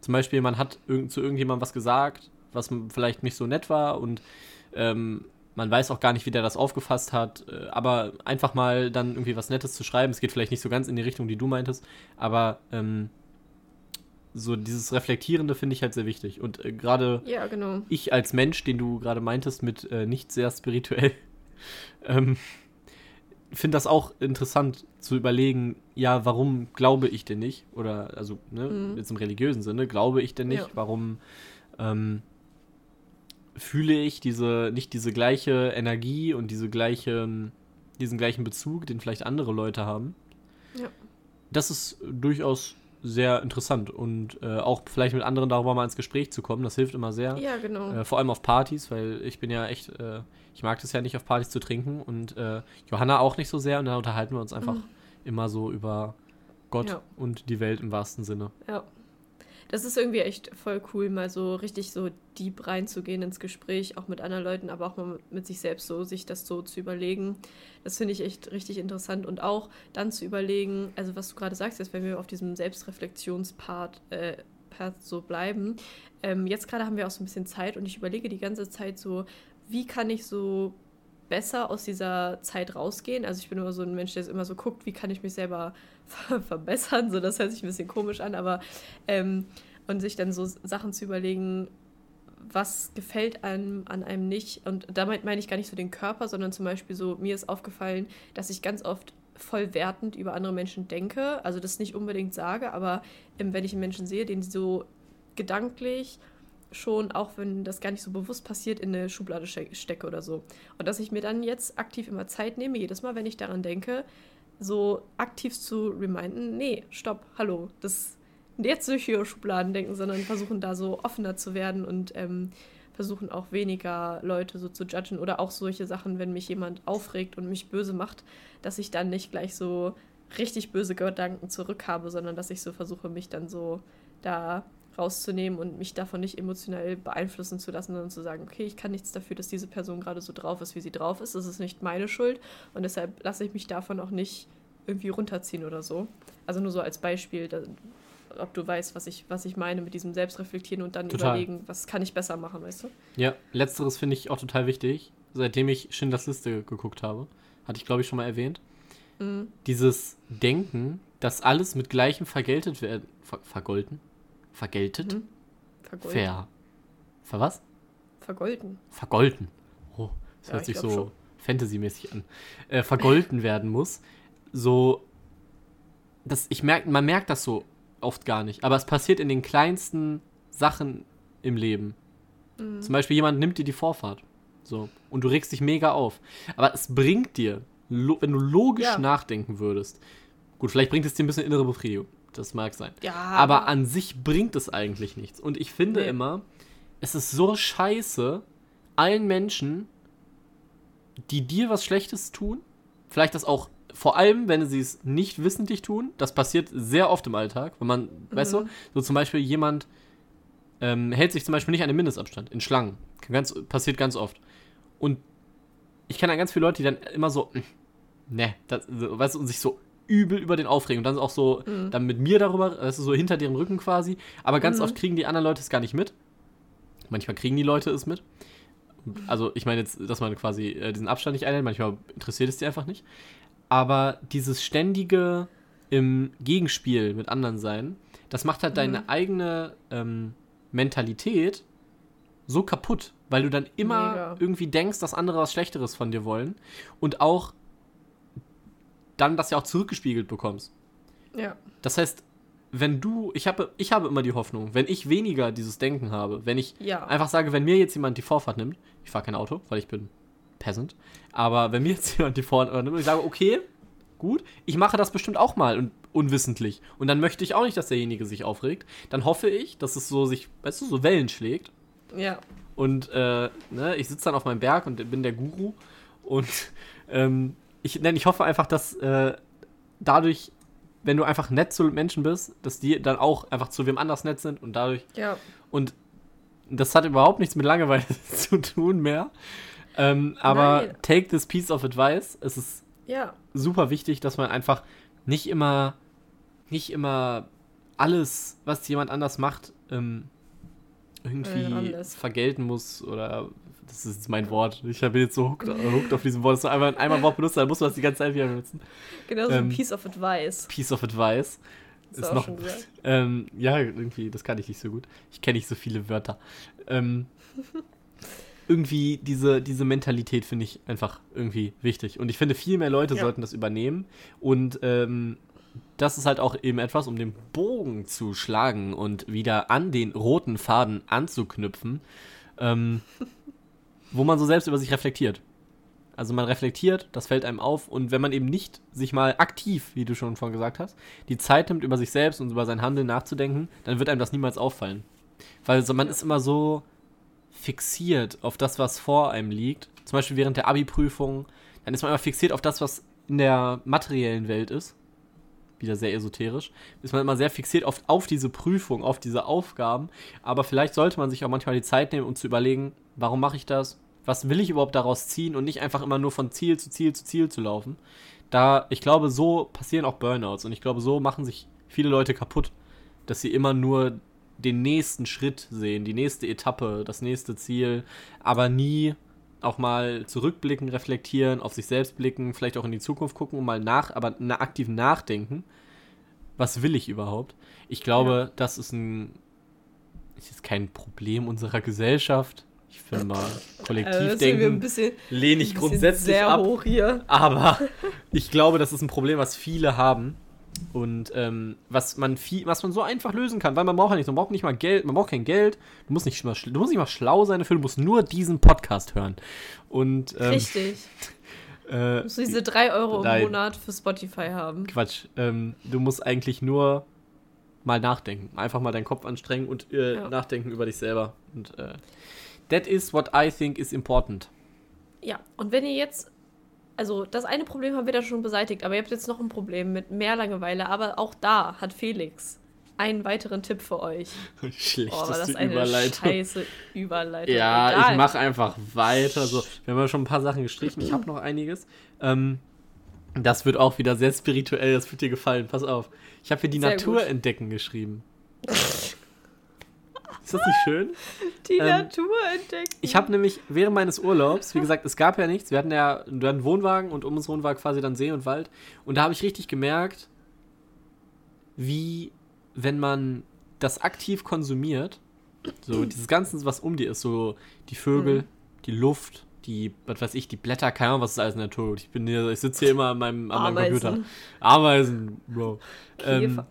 Zum Beispiel, man hat irg zu irgendjemandem was gesagt, was vielleicht nicht so nett war und ähm, man weiß auch gar nicht, wie der das aufgefasst hat, äh, aber einfach mal dann irgendwie was Nettes zu schreiben, es geht vielleicht nicht so ganz in die Richtung, die du meintest, aber ähm, so dieses Reflektierende finde ich halt sehr wichtig. Und äh, gerade ja, genau. ich als Mensch, den du gerade meintest, mit äh, nicht sehr spirituell, ähm, finde das auch interessant zu überlegen, ja, warum glaube ich denn nicht? Oder, also, ne, mhm. jetzt im religiösen Sinne, glaube ich denn nicht? Ja. Warum ähm, fühle ich diese, nicht diese gleiche Energie und diese gleiche, diesen gleichen Bezug, den vielleicht andere Leute haben? Ja. Das ist durchaus sehr interessant und äh, auch vielleicht mit anderen darüber mal ins Gespräch zu kommen, das hilft immer sehr. Ja, genau. Äh, vor allem auf Partys, weil ich bin ja echt, äh, ich mag das ja nicht auf Partys zu trinken und äh, Johanna auch nicht so sehr und da unterhalten wir uns einfach mhm. immer so über Gott ja. und die Welt im wahrsten Sinne. Ja das ist irgendwie echt voll cool, mal so richtig so deep reinzugehen ins Gespräch, auch mit anderen Leuten, aber auch mal mit sich selbst so, sich das so zu überlegen. Das finde ich echt richtig interessant und auch dann zu überlegen, also was du gerade sagst, jetzt wenn wir auf diesem Selbstreflexionspart äh, so bleiben. Ähm, jetzt gerade haben wir auch so ein bisschen Zeit und ich überlege die ganze Zeit so, wie kann ich so besser aus dieser Zeit rausgehen. Also ich bin immer so ein Mensch, der immer so guckt, wie kann ich mich selber ver verbessern. So, das hört sich ein bisschen komisch an, aber ähm, und sich dann so Sachen zu überlegen, was gefällt einem an einem nicht. Und damit meine ich gar nicht so den Körper, sondern zum Beispiel so, mir ist aufgefallen, dass ich ganz oft voll wertend über andere Menschen denke. Also das nicht unbedingt sage, aber ähm, wenn ich einen Menschen sehe, den so gedanklich schon, auch wenn das gar nicht so bewusst passiert, in eine Schublade stecke oder so. Und dass ich mir dann jetzt aktiv immer Zeit nehme, jedes Mal, wenn ich daran denke, so aktiv zu reminden, nee, stopp, hallo, das jetzt durch ihre Schubladen denken, sondern versuchen da so offener zu werden und ähm, versuchen auch weniger Leute so zu judgen oder auch solche Sachen, wenn mich jemand aufregt und mich böse macht, dass ich dann nicht gleich so richtig böse Gedanken zurück habe, sondern dass ich so versuche, mich dann so da rauszunehmen und mich davon nicht emotionell beeinflussen zu lassen, sondern zu sagen, okay, ich kann nichts dafür, dass diese Person gerade so drauf ist, wie sie drauf ist. Das ist nicht meine Schuld und deshalb lasse ich mich davon auch nicht irgendwie runterziehen oder so. Also nur so als Beispiel, da, ob du weißt, was ich, was ich meine mit diesem Selbstreflektieren und dann total. überlegen, was kann ich besser machen, weißt du? Ja, letzteres finde ich auch total wichtig. Seitdem ich Schindlers Liste geguckt habe, hatte ich glaube ich schon mal erwähnt. Mhm. Dieses Denken, dass alles mit gleichem vergeltet werden, ver vergolten, vergeltet? Mhm. Vergolten. Ver. Ver was? Vergolten. Vergolten. Oh, das ja, hört sich so Fantasy-mäßig an. Äh, vergolten werden muss. So. Das, ich merk, man merkt das so oft gar nicht. Aber es passiert in den kleinsten Sachen im Leben. Mhm. Zum Beispiel jemand nimmt dir die Vorfahrt. So. Und du regst dich mega auf. Aber es bringt dir, wenn du logisch ja. nachdenken würdest, gut, vielleicht bringt es dir ein bisschen innere Befriedigung. Das mag sein. Ja. Aber an sich bringt es eigentlich nichts. Und ich finde nee. immer, es ist so scheiße, allen Menschen, die dir was Schlechtes tun, vielleicht das auch vor allem, wenn sie es nicht wissentlich tun, das passiert sehr oft im Alltag, wenn man, mhm. weißt du, so zum Beispiel jemand ähm, hält sich zum Beispiel nicht an den Mindestabstand in Schlangen. Ganz, passiert ganz oft. Und ich kenne ganz viele Leute, die dann immer so, ne, weißt du, und sich so übel über den aufregen und dann auch so, mhm. dann mit mir darüber, das ist so hinter deren Rücken quasi, aber ganz mhm. oft kriegen die anderen Leute es gar nicht mit. Manchmal kriegen die Leute es mit. Also ich meine jetzt, dass man quasi äh, diesen Abstand nicht einhält, manchmal interessiert es die einfach nicht. Aber dieses ständige im Gegenspiel mit anderen sein, das macht halt mhm. deine eigene ähm, Mentalität so kaputt, weil du dann immer Mega. irgendwie denkst, dass andere was Schlechteres von dir wollen und auch dann das ja auch zurückgespiegelt bekommst. Ja. Das heißt, wenn du, ich habe, ich habe immer die Hoffnung, wenn ich weniger dieses Denken habe, wenn ich ja. einfach sage, wenn mir jetzt jemand die Vorfahrt nimmt, ich fahre kein Auto, weil ich bin Peasant, aber wenn mir jetzt jemand die Vorfahrt nimmt und ich sage, okay, gut, ich mache das bestimmt auch mal und unwissentlich und dann möchte ich auch nicht, dass derjenige sich aufregt, dann hoffe ich, dass es so sich, weißt du, so Wellen schlägt. Ja. Und äh, ne, ich sitze dann auf meinem Berg und bin der Guru und ähm, ich, nein, ich hoffe einfach, dass äh, dadurch wenn du einfach nett zu Menschen bist, dass die dann auch einfach zu wem anders nett sind und dadurch. Ja. Und das hat überhaupt nichts mit Langeweile zu tun mehr. Ähm, aber Nein. take this piece of advice. Es ist ja. super wichtig, dass man einfach nicht immer, nicht immer alles, was jemand anders macht, ähm, irgendwie äh, vergelten muss oder das ist mein Wort. Ich bin jetzt so hooked, hooked auf diesem Wort. Das ist einmal, einmal ein Wort benutzt, dann muss man das die ganze Zeit wieder benutzen. Genau, so ähm, Piece of Advice. Piece of Advice. Ist, ist noch. Ähm, ja, irgendwie, das kann ich nicht so gut. Ich kenne nicht so viele Wörter. Ähm, irgendwie diese, diese Mentalität finde ich einfach irgendwie wichtig. Und ich finde, viel mehr Leute ja. sollten das übernehmen. Und ähm, das ist halt auch eben etwas, um den Bogen zu schlagen und wieder an den roten Faden anzuknüpfen. Ähm, wo man so selbst über sich reflektiert. Also man reflektiert, das fällt einem auf und wenn man eben nicht sich mal aktiv, wie du schon vorhin gesagt hast, die Zeit nimmt, über sich selbst und über sein Handeln nachzudenken, dann wird einem das niemals auffallen. Weil so, man ist immer so fixiert auf das, was vor einem liegt. Zum Beispiel während der Abi-Prüfung, dann ist man immer fixiert auf das, was in der materiellen Welt ist. Wieder sehr esoterisch. Ist man immer sehr fixiert auf, auf diese Prüfung, auf diese Aufgaben. Aber vielleicht sollte man sich auch manchmal die Zeit nehmen, um zu überlegen, warum mache ich das? Was will ich überhaupt daraus ziehen und nicht einfach immer nur von Ziel zu Ziel zu Ziel zu laufen. Da, ich glaube, so passieren auch Burnouts und ich glaube, so machen sich viele Leute kaputt, dass sie immer nur den nächsten Schritt sehen, die nächste Etappe, das nächste Ziel, aber nie auch mal zurückblicken, reflektieren, auf sich selbst blicken, vielleicht auch in die Zukunft gucken und mal nach, aber na, aktiv nachdenken. Was will ich überhaupt? Ich glaube, ja. das ist ein ist kein Problem unserer Gesellschaft. Ich finde mal, Kollektivdenken also lehne ich grundsätzlich sehr ab. Hoch hier. Aber ich glaube, das ist ein Problem, was viele haben. Und ähm, was, man viel, was man so einfach lösen kann, weil man braucht ja nicht, man braucht nicht mal Geld, man braucht kein Geld, du musst nicht mal, du musst nicht mal schlau sein dafür, du musst nur diesen Podcast hören. Und, ähm, Richtig. Äh, du musst diese 3 Euro nein, im Monat für Spotify haben. Quatsch. Ähm, du musst eigentlich nur mal nachdenken. Einfach mal deinen Kopf anstrengen und äh, ja. nachdenken über dich selber. Und äh, That is what I think is important. Ja, und wenn ihr jetzt, also das eine Problem haben wir da schon beseitigt, aber ihr habt jetzt noch ein Problem mit mehr Langeweile, aber auch da hat Felix einen weiteren Tipp für euch. Schlechteste oh, war das eine Überleitung. scheiße Überleitung. Ja, Egal. ich mache einfach weiter. So, wir haben schon ein paar Sachen gestrichen. Ich habe noch einiges. Ähm, das wird auch wieder sehr spirituell. Das wird dir gefallen. Pass auf. Ich habe hier die sehr Natur gut. entdecken geschrieben. Ist das nicht schön? Die ähm, Natur entdecken. Ich habe nämlich während meines Urlaubs, wie gesagt, es gab ja nichts. Wir hatten ja einen Wohnwagen und um uns rum war quasi dann See und Wald. Und da habe ich richtig gemerkt, wie, wenn man das aktiv konsumiert, so dieses Ganze, was um dir ist, so die Vögel, mhm. die Luft, die, was weiß ich, die Blätter, keine Ahnung, was ist alles in der Natur. Ich bin hier, ich sitze hier immer an meinem, an meinem Computer. Ameisen, Bro. Käfer. Ähm,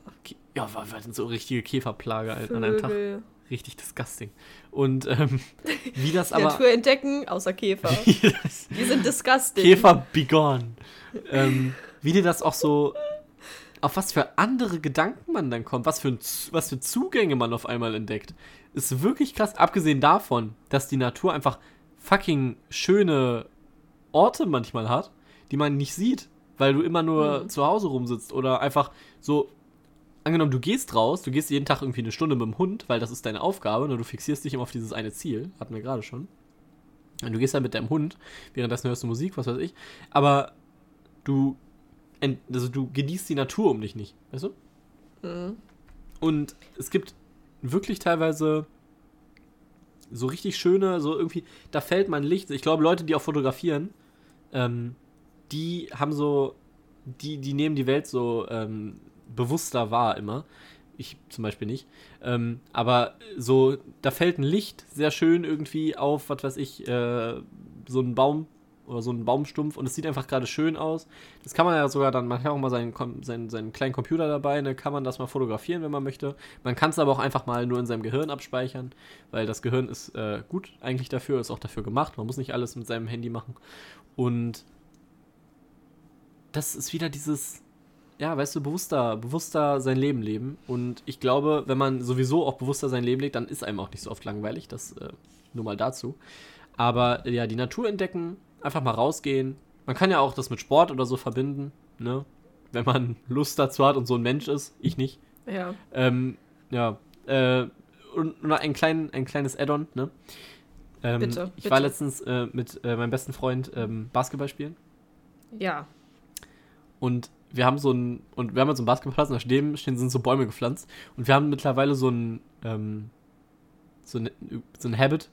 ja, war, war so richtige Käferplage Vögel. an einem Tag richtig disgusting. Und ähm, wie das aber. Natur entdecken, außer Käfer. Die sind disgusting. Käfer begone. ähm, wie dir das auch so auf was für andere Gedanken man dann kommt, was für, was für Zugänge man auf einmal entdeckt, ist wirklich krass. Abgesehen davon, dass die Natur einfach fucking schöne Orte manchmal hat, die man nicht sieht, weil du immer nur mhm. zu Hause rumsitzt oder einfach so. Angenommen, du gehst raus, du gehst jeden Tag irgendwie eine Stunde mit dem Hund, weil das ist deine Aufgabe, nur du fixierst dich immer auf dieses eine Ziel, hatten wir gerade schon. Und du gehst dann mit deinem Hund, währenddessen hörst du Musik, was weiß ich, aber du also du genießt die Natur um dich nicht, weißt du? Mhm. Und es gibt wirklich teilweise so richtig schöne, so irgendwie, da fällt mein Licht. Ich glaube, Leute, die auch fotografieren, ähm, die haben so, die, die nehmen die Welt so ähm, bewusster wahr immer. Ich zum Beispiel nicht. Ähm, aber so, da fällt ein Licht sehr schön irgendwie auf, was weiß ich, äh, so ein Baum oder so ein Baumstumpf und es sieht einfach gerade schön aus. Das kann man ja sogar dann, man hat auch mal seinen, seinen, seinen kleinen Computer dabei, ne, kann man das mal fotografieren, wenn man möchte. Man kann es aber auch einfach mal nur in seinem Gehirn abspeichern, weil das Gehirn ist äh, gut eigentlich dafür, ist auch dafür gemacht. Man muss nicht alles mit seinem Handy machen. Und das ist wieder dieses, ja, weißt du, bewusster, bewusster sein Leben leben. Und ich glaube, wenn man sowieso auch bewusster sein Leben lebt, dann ist einem auch nicht so oft langweilig. Das äh, nur mal dazu. Aber ja, die Natur entdecken, Einfach mal rausgehen. Man kann ja auch das mit Sport oder so verbinden, ne? Wenn man Lust dazu hat und so ein Mensch ist. Ich nicht. Ja. Ähm, ja. Äh, und noch ein, klein, ein kleines Add-on, ne? Ähm, bitte. Ich bitte. war letztens äh, mit äh, meinem besten Freund ähm, Basketball spielen. Ja. Und wir haben so ein, und wir haben so einen Basketballplatz und da stehen, sind so Bäume gepflanzt. Und wir haben mittlerweile so ein, ähm, so ein, so ein Habit,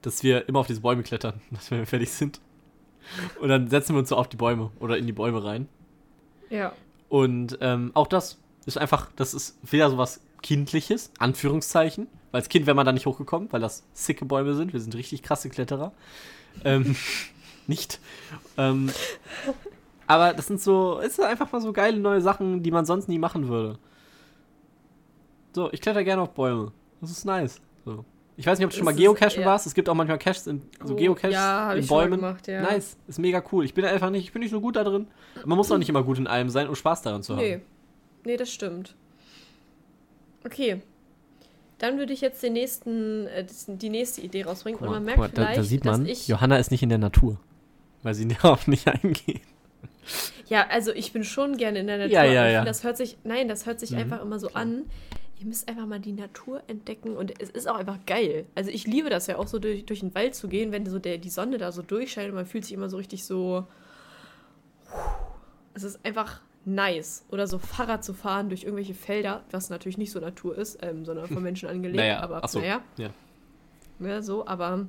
dass wir immer auf diese Bäume klettern, dass wir fertig sind. Und dann setzen wir uns so auf die Bäume oder in die Bäume rein. Ja. Und ähm, auch das ist einfach, das ist wieder so was Kindliches, Anführungszeichen. Weil als Kind wäre man da nicht hochgekommen, weil das sicke Bäume sind. Wir sind richtig krasse Kletterer. ähm, nicht. Ähm, aber das sind so, ist einfach mal so geile neue Sachen, die man sonst nie machen würde. So, ich kletter gerne auf Bäume. Das ist nice. So. Ich weiß nicht, ob du schon mal Geocachen ja. warst. Es gibt auch manchmal Caches in so oh, Geocaches ja, in Bäumen. Gemacht, ja. Nice, ist mega cool. Ich bin einfach nicht, ich bin nicht so gut da drin. Man muss auch nicht immer gut in allem sein, um Spaß daran zu haben. Nee. Nee, das stimmt. Okay. Dann würde ich jetzt den nächsten, äh, die nächste Idee rausbringen. Mal, und man merkt mal, vielleicht, da, da sieht man, Johanna ist nicht in der Natur. Weil sie darauf nicht eingeht. Ja, also ich bin schon gerne in der Natur. Ja, ja, ja. Das hört sich, nein, das hört sich mhm. einfach immer so an ihr müsst einfach mal die Natur entdecken und es ist auch einfach geil. Also ich liebe das ja auch so durch, durch den Wald zu gehen, wenn so der, die Sonne da so durchscheint und man fühlt sich immer so richtig so. Es ist einfach nice. Oder so Fahrrad zu fahren durch irgendwelche Felder, was natürlich nicht so Natur ist, ähm, sondern von Menschen angelegt. naja, aber so, naja. Ja. ja, so, aber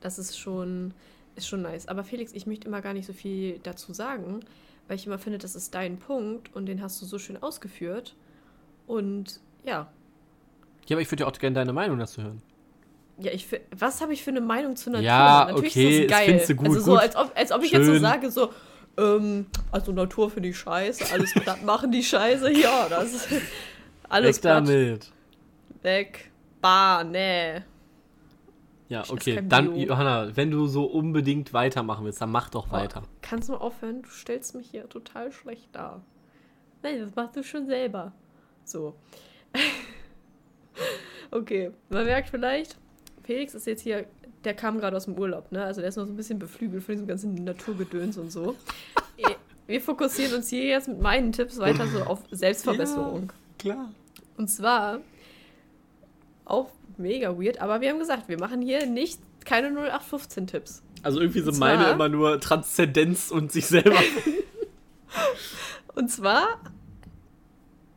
das ist schon, ist schon nice. Aber Felix, ich möchte immer gar nicht so viel dazu sagen, weil ich immer finde, das ist dein Punkt und den hast du so schön ausgeführt. Und ja. Ja, aber ich würde ja auch gerne deine Meinung dazu hören. Ja, ich was habe ich für eine Meinung zu Natur? Ja, Natürlich okay, ist das geil. findest du gut. Also so, als ob, als ob ich jetzt so sage, so, ähm, also Natur finde ich scheiße, alles das machen die scheiße, ja, das ist alles Weg damit. Weg. Bah, nee. Ja, okay. Dann, Johanna, wenn du so unbedingt weitermachen willst, dann mach doch weiter. Oh, kannst du aufhören? Du stellst mich hier total schlecht dar. Nein, das machst du schon selber. So. okay, man merkt vielleicht, Felix ist jetzt hier, der kam gerade aus dem Urlaub, ne? Also der ist noch so ein bisschen beflügelt von diesem ganzen Naturgedöns und so. Wir fokussieren uns hier jetzt mit meinen Tipps weiter so auf Selbstverbesserung. Ja, klar. Und zwar auch mega weird, aber wir haben gesagt, wir machen hier nicht keine 0815 Tipps. Also irgendwie sind zwar, meine immer nur Transzendenz und sich selber. und zwar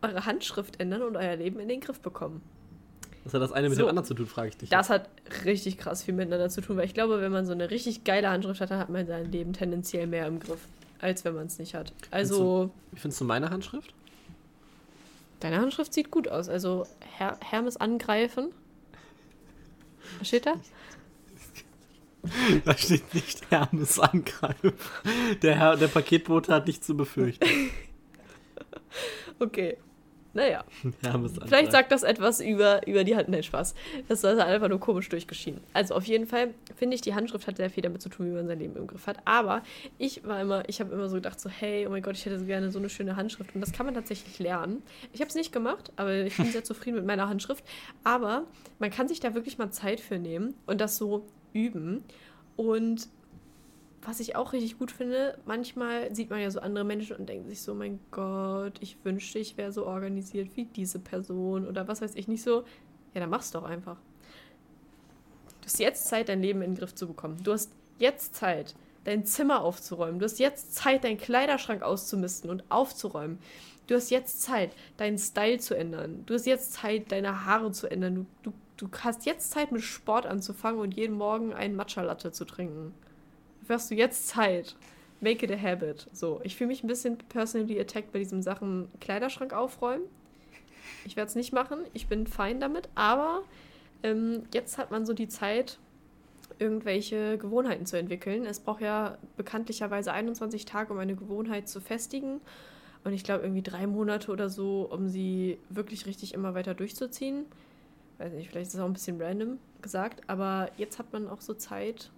eure Handschrift ändern und euer Leben in den Griff bekommen. Was hat das eine mit so, dem anderen zu tun, frage ich dich. Das hat richtig krass viel miteinander zu tun, weil ich glaube, wenn man so eine richtig geile Handschrift hat, dann hat man sein Leben tendenziell mehr im Griff, als wenn man es nicht hat. Also. Wie findest du meine Handschrift? Deine Handschrift sieht gut aus. Also Her Hermes angreifen. Was steht da? Da steht nicht Hermes angreifen. Der, Herr, der Paketbote hat nichts zu befürchten. okay. Naja. Vielleicht sagt das etwas über, über die Hand. Nein, Spaß. Das ist einfach nur komisch durchgeschieden. Also auf jeden Fall finde ich, die Handschrift hat sehr viel damit zu tun, wie man sein Leben im Griff hat. Aber ich war immer, ich habe immer so gedacht, so, hey, oh mein Gott, ich hätte so gerne so eine schöne Handschrift. Und das kann man tatsächlich lernen. Ich habe es nicht gemacht, aber ich bin sehr zufrieden mit meiner Handschrift. Aber man kann sich da wirklich mal Zeit für nehmen und das so üben. Und was ich auch richtig gut finde, manchmal sieht man ja so andere Menschen und denkt sich so, mein Gott, ich wünschte, ich wäre so organisiert wie diese Person oder was weiß ich nicht so. Ja, dann mach's doch einfach. Du hast jetzt Zeit, dein Leben in den Griff zu bekommen. Du hast jetzt Zeit, dein Zimmer aufzuräumen. Du hast jetzt Zeit, deinen Kleiderschrank auszumisten und aufzuräumen. Du hast jetzt Zeit, deinen Style zu ändern. Du hast jetzt Zeit, deine Haare zu ändern. Du, du, du hast jetzt Zeit, mit Sport anzufangen und jeden Morgen einen Matcha-Latte zu trinken hast du jetzt Zeit. Make it a habit. So, ich fühle mich ein bisschen personally attacked bei diesem Sachen Kleiderschrank aufräumen. Ich werde es nicht machen. Ich bin fein damit. Aber ähm, jetzt hat man so die Zeit, irgendwelche Gewohnheiten zu entwickeln. Es braucht ja bekanntlicherweise 21 Tage, um eine Gewohnheit zu festigen. Und ich glaube, irgendwie drei Monate oder so, um sie wirklich richtig immer weiter durchzuziehen. Weiß nicht, vielleicht ist es auch ein bisschen random gesagt, aber jetzt hat man auch so Zeit,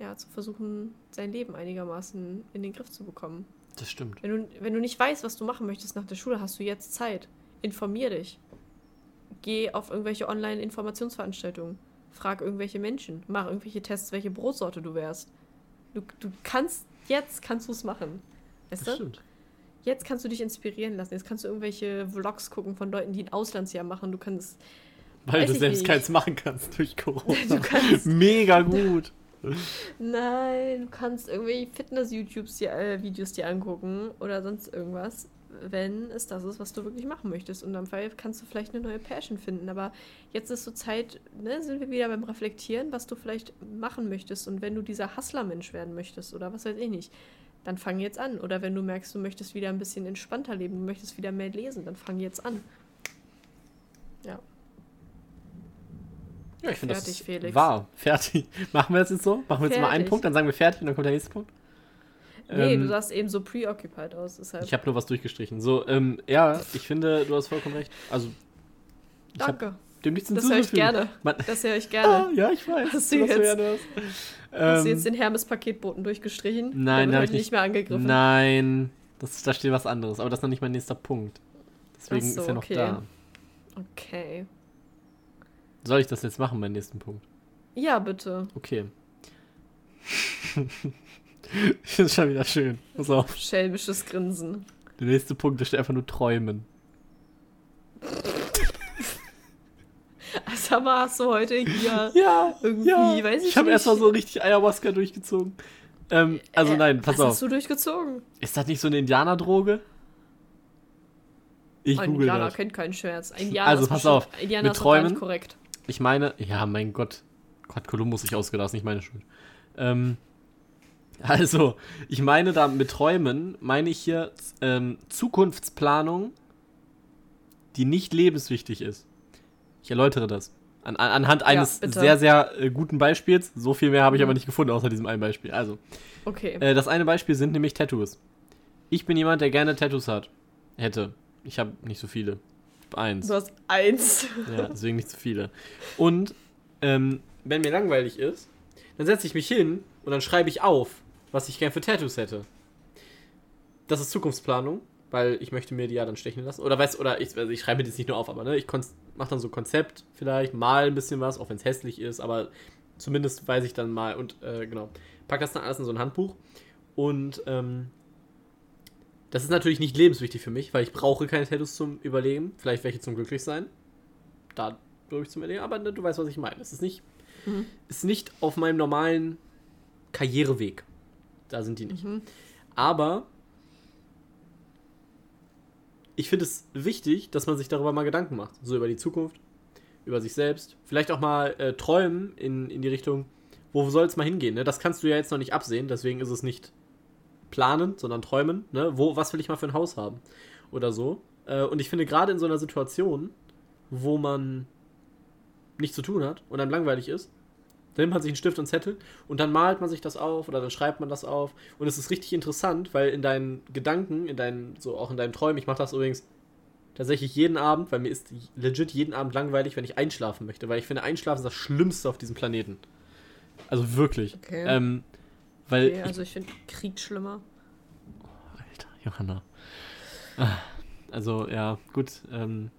ja, zu versuchen, sein Leben einigermaßen in den Griff zu bekommen. Das stimmt. Wenn du, wenn du nicht weißt, was du machen möchtest nach der Schule, hast du jetzt Zeit. Informier dich. Geh auf irgendwelche Online-Informationsveranstaltungen. Frag irgendwelche Menschen. Mach irgendwelche Tests, welche Brotsorte du wärst. Du, du kannst, jetzt kannst du es machen. Weißt das du? stimmt. Jetzt kannst du dich inspirieren lassen. Jetzt kannst du irgendwelche Vlogs gucken von Leuten, die ein Auslandsjahr machen. Du kannst. Weil du selbst nicht. keins machen kannst durch Corona. Du kannst. Mega gut. Nein, du kannst irgendwie Fitness-YouTubes dir, äh, dir angucken oder sonst irgendwas, wenn es das ist, was du wirklich machen möchtest. Und am Fall kannst du vielleicht eine neue Passion finden. Aber jetzt ist so Zeit, ne, sind wir wieder beim Reflektieren, was du vielleicht machen möchtest. Und wenn du dieser Hustler-Mensch werden möchtest oder was weiß ich nicht, dann fang jetzt an. Oder wenn du merkst, du möchtest wieder ein bisschen entspannter leben, du möchtest wieder mehr lesen, dann fang jetzt an. Ja. Ja, ich finde das Felix. wahr. Fertig. Machen wir das jetzt so? Machen wir jetzt fertig. mal einen Punkt, dann sagen wir fertig und dann kommt der nächste Punkt. Nee, ähm, du sahst eben so preoccupied aus. Deshalb. Ich habe nur was durchgestrichen. So, ähm, ja, ich finde, du hast vollkommen recht. Also, Danke. Dem nichts das höre ich gerne. Man das höre ich gerne. Ah, ja, ich weiß. Hast du, jetzt, du hast du jetzt ähm, den Hermes-Paketboten durchgestrichen? Nein, habe ich nicht mehr angegriffen. Nein, das, da steht was anderes. Aber das ist noch nicht mein nächster Punkt. Deswegen so, ist er noch okay. da. Okay. Soll ich das jetzt machen, meinen nächsten Punkt? Ja, bitte. Okay. ich finde es schon wieder schön. Pass auf. Schelmisches Grinsen. Der nächste Punkt, steht einfach nur träumen. Also, aber hast du heute hier ja, irgendwie, ja. weiß ich, ich habe erstmal so richtig Ayahuasca durchgezogen. Ähm, also äh, nein, pass was auf. hast du durchgezogen? Ist das nicht so eine Indianerdroge? Ich Ein Indianer das. kennt keinen Schmerz. Indianer also pass auf, Indianer mit Träumen, korrekt. Ich meine, ja, mein Gott, hat Kolumbus sich ausgelassen, nicht meine Schuld. Ähm, also, ich meine da mit Träumen, meine ich hier ähm, Zukunftsplanung, die nicht lebenswichtig ist. Ich erläutere das. An, an, anhand eines ja, sehr, sehr äh, guten Beispiels. So viel mehr habe ich mhm. aber nicht gefunden, außer diesem einen Beispiel. Also, okay. Äh, das eine Beispiel sind nämlich Tattoos. Ich bin jemand, der gerne Tattoos hat. Hätte. Ich habe nicht so viele eins. Du hast eins. Ja, deswegen nicht zu viele. Und ähm, wenn mir langweilig ist, dann setze ich mich hin und dann schreibe ich auf, was ich gerne für Tattoos hätte. Das ist Zukunftsplanung, weil ich möchte mir die ja dann stechen lassen. Oder weiß, oder ich, also ich schreibe mir das nicht nur auf, aber ne, ich mache dann so Konzept vielleicht, mal ein bisschen was, auch wenn es hässlich ist, aber zumindest weiß ich dann mal und äh, genau, pack das dann alles in so ein Handbuch und ähm, das ist natürlich nicht lebenswichtig für mich, weil ich brauche keine Tattoos zum Überleben. Vielleicht welche zum Glücklichsein. Dadurch zum Erleben. Aber ne, du weißt, was ich meine. Es ist nicht, mhm. ist nicht auf meinem normalen Karriereweg. Da sind die nicht. Mhm. Aber ich finde es wichtig, dass man sich darüber mal Gedanken macht. So über die Zukunft, über sich selbst. Vielleicht auch mal äh, träumen in, in die Richtung, wo soll es mal hingehen. Ne? Das kannst du ja jetzt noch nicht absehen, deswegen ist es nicht planen, sondern träumen. Ne? Wo, was will ich mal für ein Haus haben? Oder so. Äh, und ich finde, gerade in so einer Situation, wo man nichts zu tun hat und einem langweilig ist, dann nimmt man sich einen Stift und Zettel und dann malt man sich das auf oder dann schreibt man das auf. Und es ist richtig interessant, weil in deinen Gedanken, in deinen, so auch in deinen Träumen, ich mache das übrigens tatsächlich jeden Abend, weil mir ist legit jeden Abend langweilig, wenn ich einschlafen möchte, weil ich finde, Einschlafen ist das Schlimmste auf diesem Planeten. Also wirklich. Okay. Ähm, weil okay, also ich finde Krieg schlimmer. Alter, Johanna. Ah, also, ja, gut, ähm,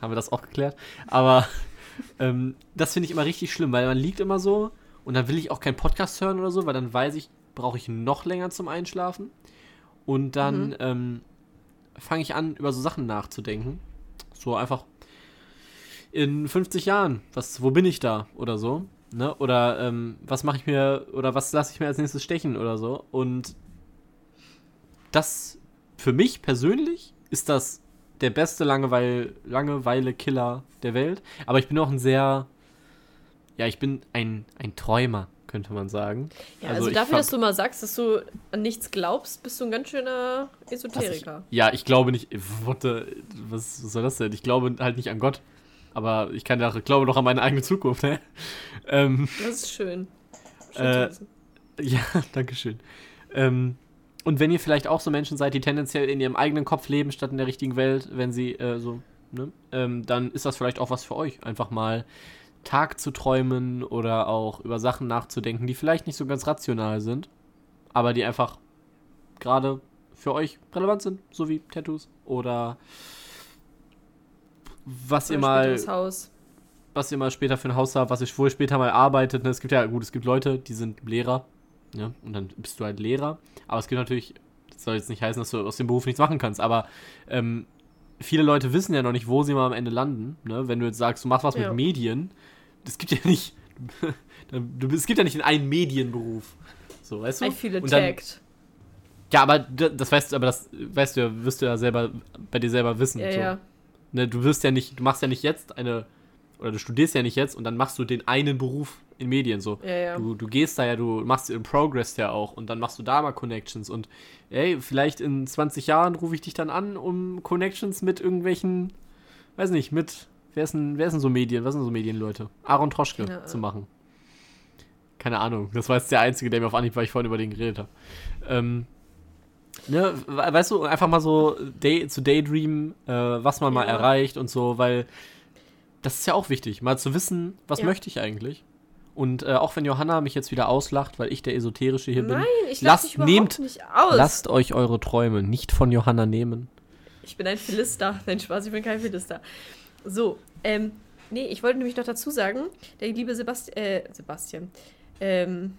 haben wir das auch geklärt. Aber ähm, das finde ich immer richtig schlimm, weil man liegt immer so und dann will ich auch keinen Podcast hören oder so, weil dann weiß ich, brauche ich noch länger zum Einschlafen. Und dann mhm. ähm, fange ich an, über so Sachen nachzudenken. So einfach in 50 Jahren, was, wo bin ich da oder so. Ne? Oder ähm, was mache ich mir, oder was lasse ich mir als nächstes stechen oder so. Und das für mich persönlich ist das der beste Langeweile, Langeweile-Killer der Welt. Aber ich bin auch ein sehr, ja, ich bin ein, ein Träumer, könnte man sagen. Ja, also, also dafür, dass du mal sagst, dass du an nichts glaubst, bist du ein ganz schöner Esoteriker. Ich, ja, ich glaube nicht, warte, was soll das denn? Ich glaube halt nicht an Gott. Aber ich kann ja, glaube doch an meine eigene Zukunft, ne? Ähm, das ist schön. schön äh, ja, danke schön. Ähm, und wenn ihr vielleicht auch so Menschen seid, die tendenziell in ihrem eigenen Kopf leben, statt in der richtigen Welt, wenn sie äh, so, ne, ähm, dann ist das vielleicht auch was für euch. Einfach mal Tag zu träumen oder auch über Sachen nachzudenken, die vielleicht nicht so ganz rational sind, aber die einfach gerade für euch relevant sind, so wie Tattoos oder was ihr mal was ihr mal später für ein Haus habt, was ihr wohl später mal arbeitet. Ne? Es gibt ja, gut, es gibt Leute, die sind Lehrer, ja, und dann bist du halt Lehrer. Aber es gibt natürlich, das soll jetzt nicht heißen, dass du aus dem Beruf nichts machen kannst, aber ähm, viele Leute wissen ja noch nicht, wo sie mal am Ende landen. Ne? Wenn du jetzt sagst, du machst was ja. mit Medien, das gibt ja nicht, es gibt ja nicht einen Medienberuf. So, weißt du? I feel attacked. Ja, aber das weißt du, aber das weißt du ja, wirst du ja selber bei dir selber wissen. Ja, so. ja. Ne, du wirst ja nicht, du machst ja nicht jetzt eine, oder du studierst ja nicht jetzt und dann machst du den einen Beruf in Medien so. Ja, ja. Du, du gehst da ja, du machst im Progress ja auch und dann machst du da mal Connections und ey, vielleicht in 20 Jahren rufe ich dich dann an, um Connections mit irgendwelchen, weiß nicht, mit, wer ist denn, wer ist denn so Medien, was sind so Medienleute? Aaron Troschke Keine zu machen. Keine Ahnung, das war jetzt der Einzige, der mir auf Anhieb, weil ich vorhin über den geredet habe. Ähm, ne, weißt du, einfach mal so day, zu daydreamen, äh, was man ja. mal erreicht und so, weil das ist ja auch wichtig, mal zu wissen, was ja. möchte ich eigentlich. Und äh, auch wenn Johanna mich jetzt wieder auslacht, weil ich der Esoterische hier bin. Nein, ich lasse dich nehmt, nicht aus. Lasst euch eure Träume nicht von Johanna nehmen. Ich bin ein Philister. Nein, Spaß, ich bin kein Philister. So, ähm, nee, ich wollte nämlich noch dazu sagen, der liebe Sebast äh, Sebastian, ähm,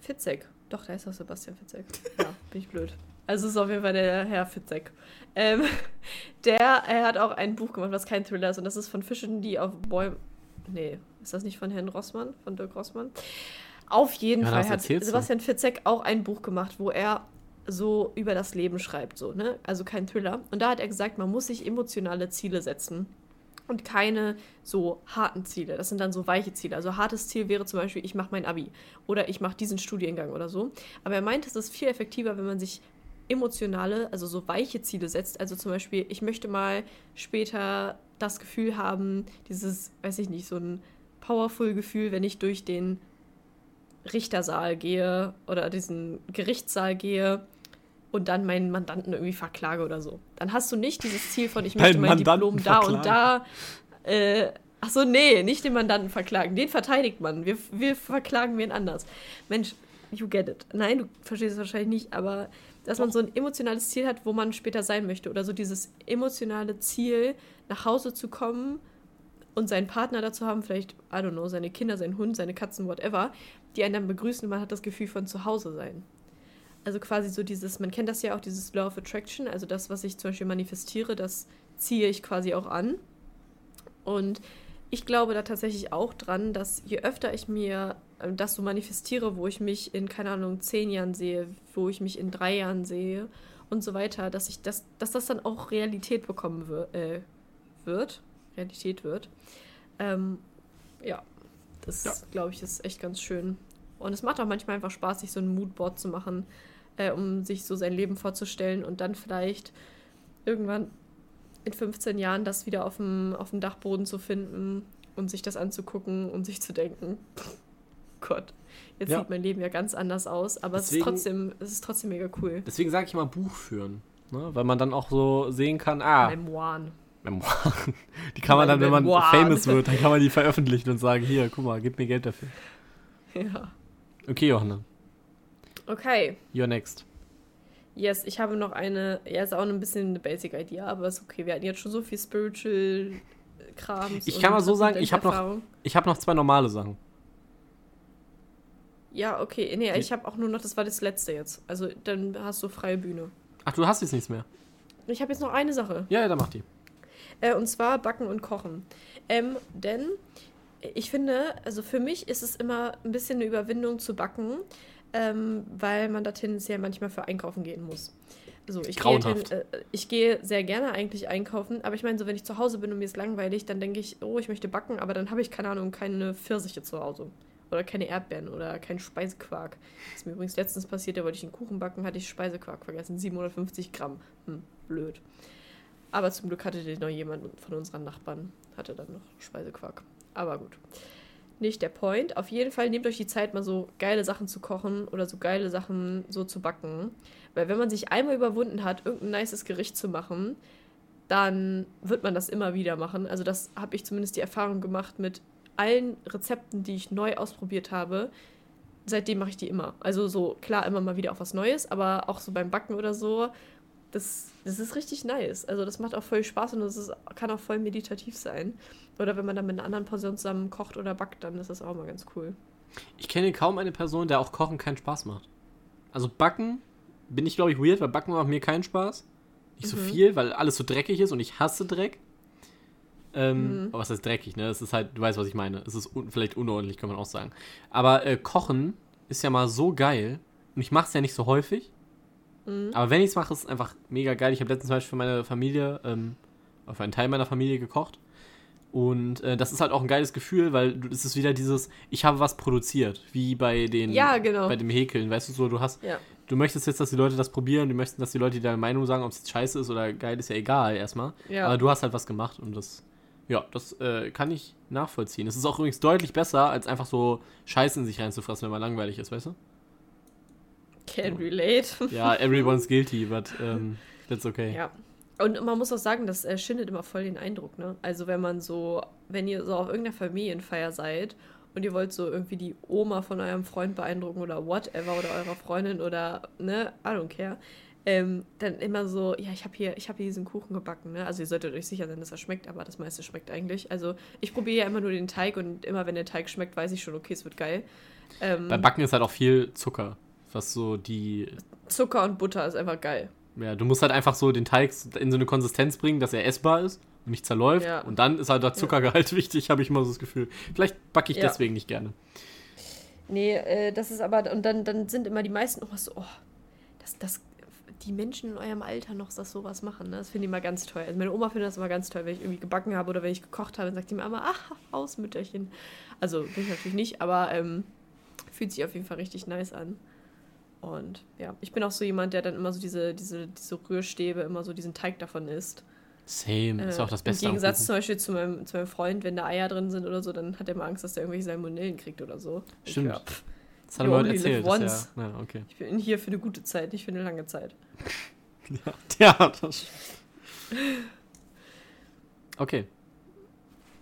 Fitzek. Doch, da ist auch Sebastian Fitzek. Ja, bin ich blöd. Also ist auf jeden Fall der Herr Fitzek. Ähm, der er hat auch ein Buch gemacht, was kein Thriller ist. Und das ist von Fischen, die auf Bäumen. Nee, ist das nicht von Herrn Rossmann? Von Dirk Rossmann? Auf jeden ja, Fall hat Sebastian du? Fitzek auch ein Buch gemacht, wo er so über das Leben schreibt, so, ne? Also kein Thriller. Und da hat er gesagt, man muss sich emotionale Ziele setzen. Und keine so harten Ziele. Das sind dann so weiche Ziele. Also hartes Ziel wäre zum Beispiel, ich mache mein Abi oder ich mache diesen Studiengang oder so. Aber er meint, es ist viel effektiver, wenn man sich emotionale, also so weiche Ziele setzt. Also zum Beispiel, ich möchte mal später das Gefühl haben, dieses, weiß ich nicht, so ein powerful Gefühl, wenn ich durch den Richtersaal gehe oder diesen Gerichtssaal gehe und dann meinen Mandanten irgendwie verklage oder so. Dann hast du nicht dieses Ziel von, ich möchte mein Diplom da und da. Äh, ach so, nee, nicht den Mandanten verklagen. Den verteidigt man. Wir, wir verklagen wen anders. Mensch, you get it. Nein, du verstehst es wahrscheinlich nicht, aber dass man so ein emotionales Ziel hat, wo man später sein möchte. Oder so dieses emotionale Ziel, nach Hause zu kommen und seinen Partner dazu haben, vielleicht, I don't know, seine Kinder, seinen Hund, seine Katzen, whatever, die einen dann begrüßen und man hat das Gefühl von zu Hause sein. Also quasi so dieses, man kennt das ja auch, dieses Law of Attraction, also das, was ich zum Beispiel manifestiere, das ziehe ich quasi auch an. Und ich glaube da tatsächlich auch dran, dass je öfter ich mir äh, das so manifestiere, wo ich mich in, keine Ahnung, zehn Jahren sehe, wo ich mich in drei Jahren sehe und so weiter, dass ich das, dass das dann auch Realität bekommen wir, äh, wird. Realität wird. Ähm, ja, das ja. glaube ich ist echt ganz schön. Und es macht auch manchmal einfach Spaß, sich so ein Moodboard zu machen, äh, um sich so sein Leben vorzustellen und dann vielleicht irgendwann in 15 Jahren das wieder auf dem, auf dem Dachboden zu finden und sich das anzugucken und sich zu denken, Gott, jetzt ja. sieht mein Leben ja ganz anders aus, aber deswegen, es, ist trotzdem, es ist trotzdem mega cool. Deswegen sage ich mal Buch führen. Ne? Weil man dann auch so sehen kann, ah. Memoiren. Memoiren. Die kann man dann, wenn man famous wird, dann kann man die veröffentlichen und sagen, hier, guck mal, gib mir Geld dafür. Ja. Okay, Johanna. Okay. You're next. Yes, ich habe noch eine, ja, ist auch ein bisschen eine Basic Idea, aber ist okay. Wir hatten jetzt schon so viel Spiritual Kram. Ich kann mal so sagen, ich habe noch, hab noch zwei normale Sachen. Ja, okay. Nee, ich habe auch nur noch, das war das letzte jetzt. Also dann hast du freie Bühne. Ach, du hast jetzt nichts mehr. Ich habe jetzt noch eine Sache. Ja, ja, dann mach die. Äh, und zwar Backen und Kochen. Ähm, denn ich finde, also für mich ist es immer ein bisschen eine Überwindung zu backen, ähm, weil man da tendenziell manchmal für einkaufen gehen muss. Also ich gehe, äh, ich gehe sehr gerne eigentlich einkaufen, aber ich meine, so wenn ich zu Hause bin und mir ist langweilig, dann denke ich, oh, ich möchte backen, aber dann habe ich keine Ahnung, keine Pfirsiche zu Hause. Oder keine Erdbeeren oder kein Speisequark. Das ist mir übrigens letztens passiert, da wollte ich einen Kuchen backen, hatte ich Speisequark vergessen. 750 Gramm. Hm, blöd. Aber zum Glück hatte den noch jemand von unseren Nachbarn, hatte dann noch Speisequark. Aber gut. Nicht der Point. Auf jeden Fall nehmt euch die Zeit, mal so geile Sachen zu kochen oder so geile Sachen so zu backen. Weil wenn man sich einmal überwunden hat, irgendein nices Gericht zu machen, dann wird man das immer wieder machen. Also das habe ich zumindest die Erfahrung gemacht mit allen Rezepten, die ich neu ausprobiert habe. Seitdem mache ich die immer. Also so klar immer mal wieder auch was Neues, aber auch so beim Backen oder so das, das ist richtig nice. Also das macht auch voll Spaß und das ist, kann auch voll meditativ sein. Oder wenn man dann mit einer anderen Person zusammen kocht oder backt, dann ist das auch mal ganz cool. Ich kenne kaum eine Person, der auch Kochen keinen Spaß macht. Also Backen bin ich, glaube ich, weird, weil Backen macht mir keinen Spaß. Nicht so mhm. viel, weil alles so dreckig ist und ich hasse Dreck. Ähm, mhm. Aber was heißt dreckig, ne? Es ist halt, du weißt, was ich meine. Es ist un vielleicht unordentlich, kann man auch sagen. Aber äh, Kochen ist ja mal so geil. Und ich mache es ja nicht so häufig. Mhm. Aber wenn ich es mache, ist es einfach mega geil. Ich habe letztens zum Beispiel für meine Familie, ähm, für einen Teil meiner Familie gekocht. Und äh, das ist halt auch ein geiles Gefühl, weil es ist wieder dieses, ich habe was produziert, wie bei den ja, genau. bei dem Häkeln, weißt du so, du hast, ja. du möchtest jetzt, dass die Leute das probieren, du möchtest, dass die Leute deine Meinung sagen, ob es scheiße ist oder geil, ist ja egal erstmal. Ja. Aber du hast halt was gemacht und das, ja, das äh, kann ich nachvollziehen. Es ist auch übrigens deutlich besser, als einfach so Scheiße in sich reinzufressen, wenn man langweilig ist, weißt du? Can relate. Ja, everyone's guilty, but um, that's okay. Ja. Und man muss auch sagen, das äh, schindet immer voll den Eindruck, ne? Also wenn man so, wenn ihr so auf irgendeiner Familienfeier seid und ihr wollt so irgendwie die Oma von eurem Freund beeindrucken oder whatever oder eurer Freundin oder, ne, I don't care, ähm, dann immer so, ja, ich habe hier, ich habe hier diesen Kuchen gebacken, ne? Also ihr solltet euch sicher sein, dass er schmeckt, aber das meiste schmeckt eigentlich. Also ich probiere ja immer nur den Teig und immer wenn der Teig schmeckt, weiß ich schon, okay, es wird geil. Ähm, Beim Backen ist halt auch viel Zucker was so die. Zucker und Butter ist einfach geil. Ja, du musst halt einfach so den Teig in so eine Konsistenz bringen, dass er essbar ist und nicht zerläuft. Ja. Und dann ist halt der Zuckergehalt ja. wichtig, habe ich immer so das Gefühl. Vielleicht backe ich ja. deswegen nicht gerne. Nee, äh, das ist aber, und dann, dann sind immer die meisten noch was so, oh, das, das, die Menschen in eurem Alter noch das sowas machen, ne? Das finde ich immer ganz toll. Also meine Oma findet das immer ganz toll, wenn ich irgendwie gebacken habe oder wenn ich gekocht habe, dann sagt die mir immer, ach, Hausmütterchen. Also bin ich natürlich nicht, aber ähm, fühlt sich auf jeden Fall richtig nice an. Und ja, ich bin auch so jemand, der dann immer so diese, diese, diese Rührstäbe, immer so diesen Teig davon isst. Same, äh, ist auch das Beste. Im Gegensatz zum Beispiel zu meinem, zu meinem Freund, wenn da Eier drin sind oder so, dann hat er immer Angst, dass der irgendwelche Salmonellen kriegt oder so. Stimmt. Ja, das hat er mir erzählt. Ja, ja, okay. Ich bin hier für eine gute Zeit, nicht für eine lange Zeit. ja, ja, das Okay.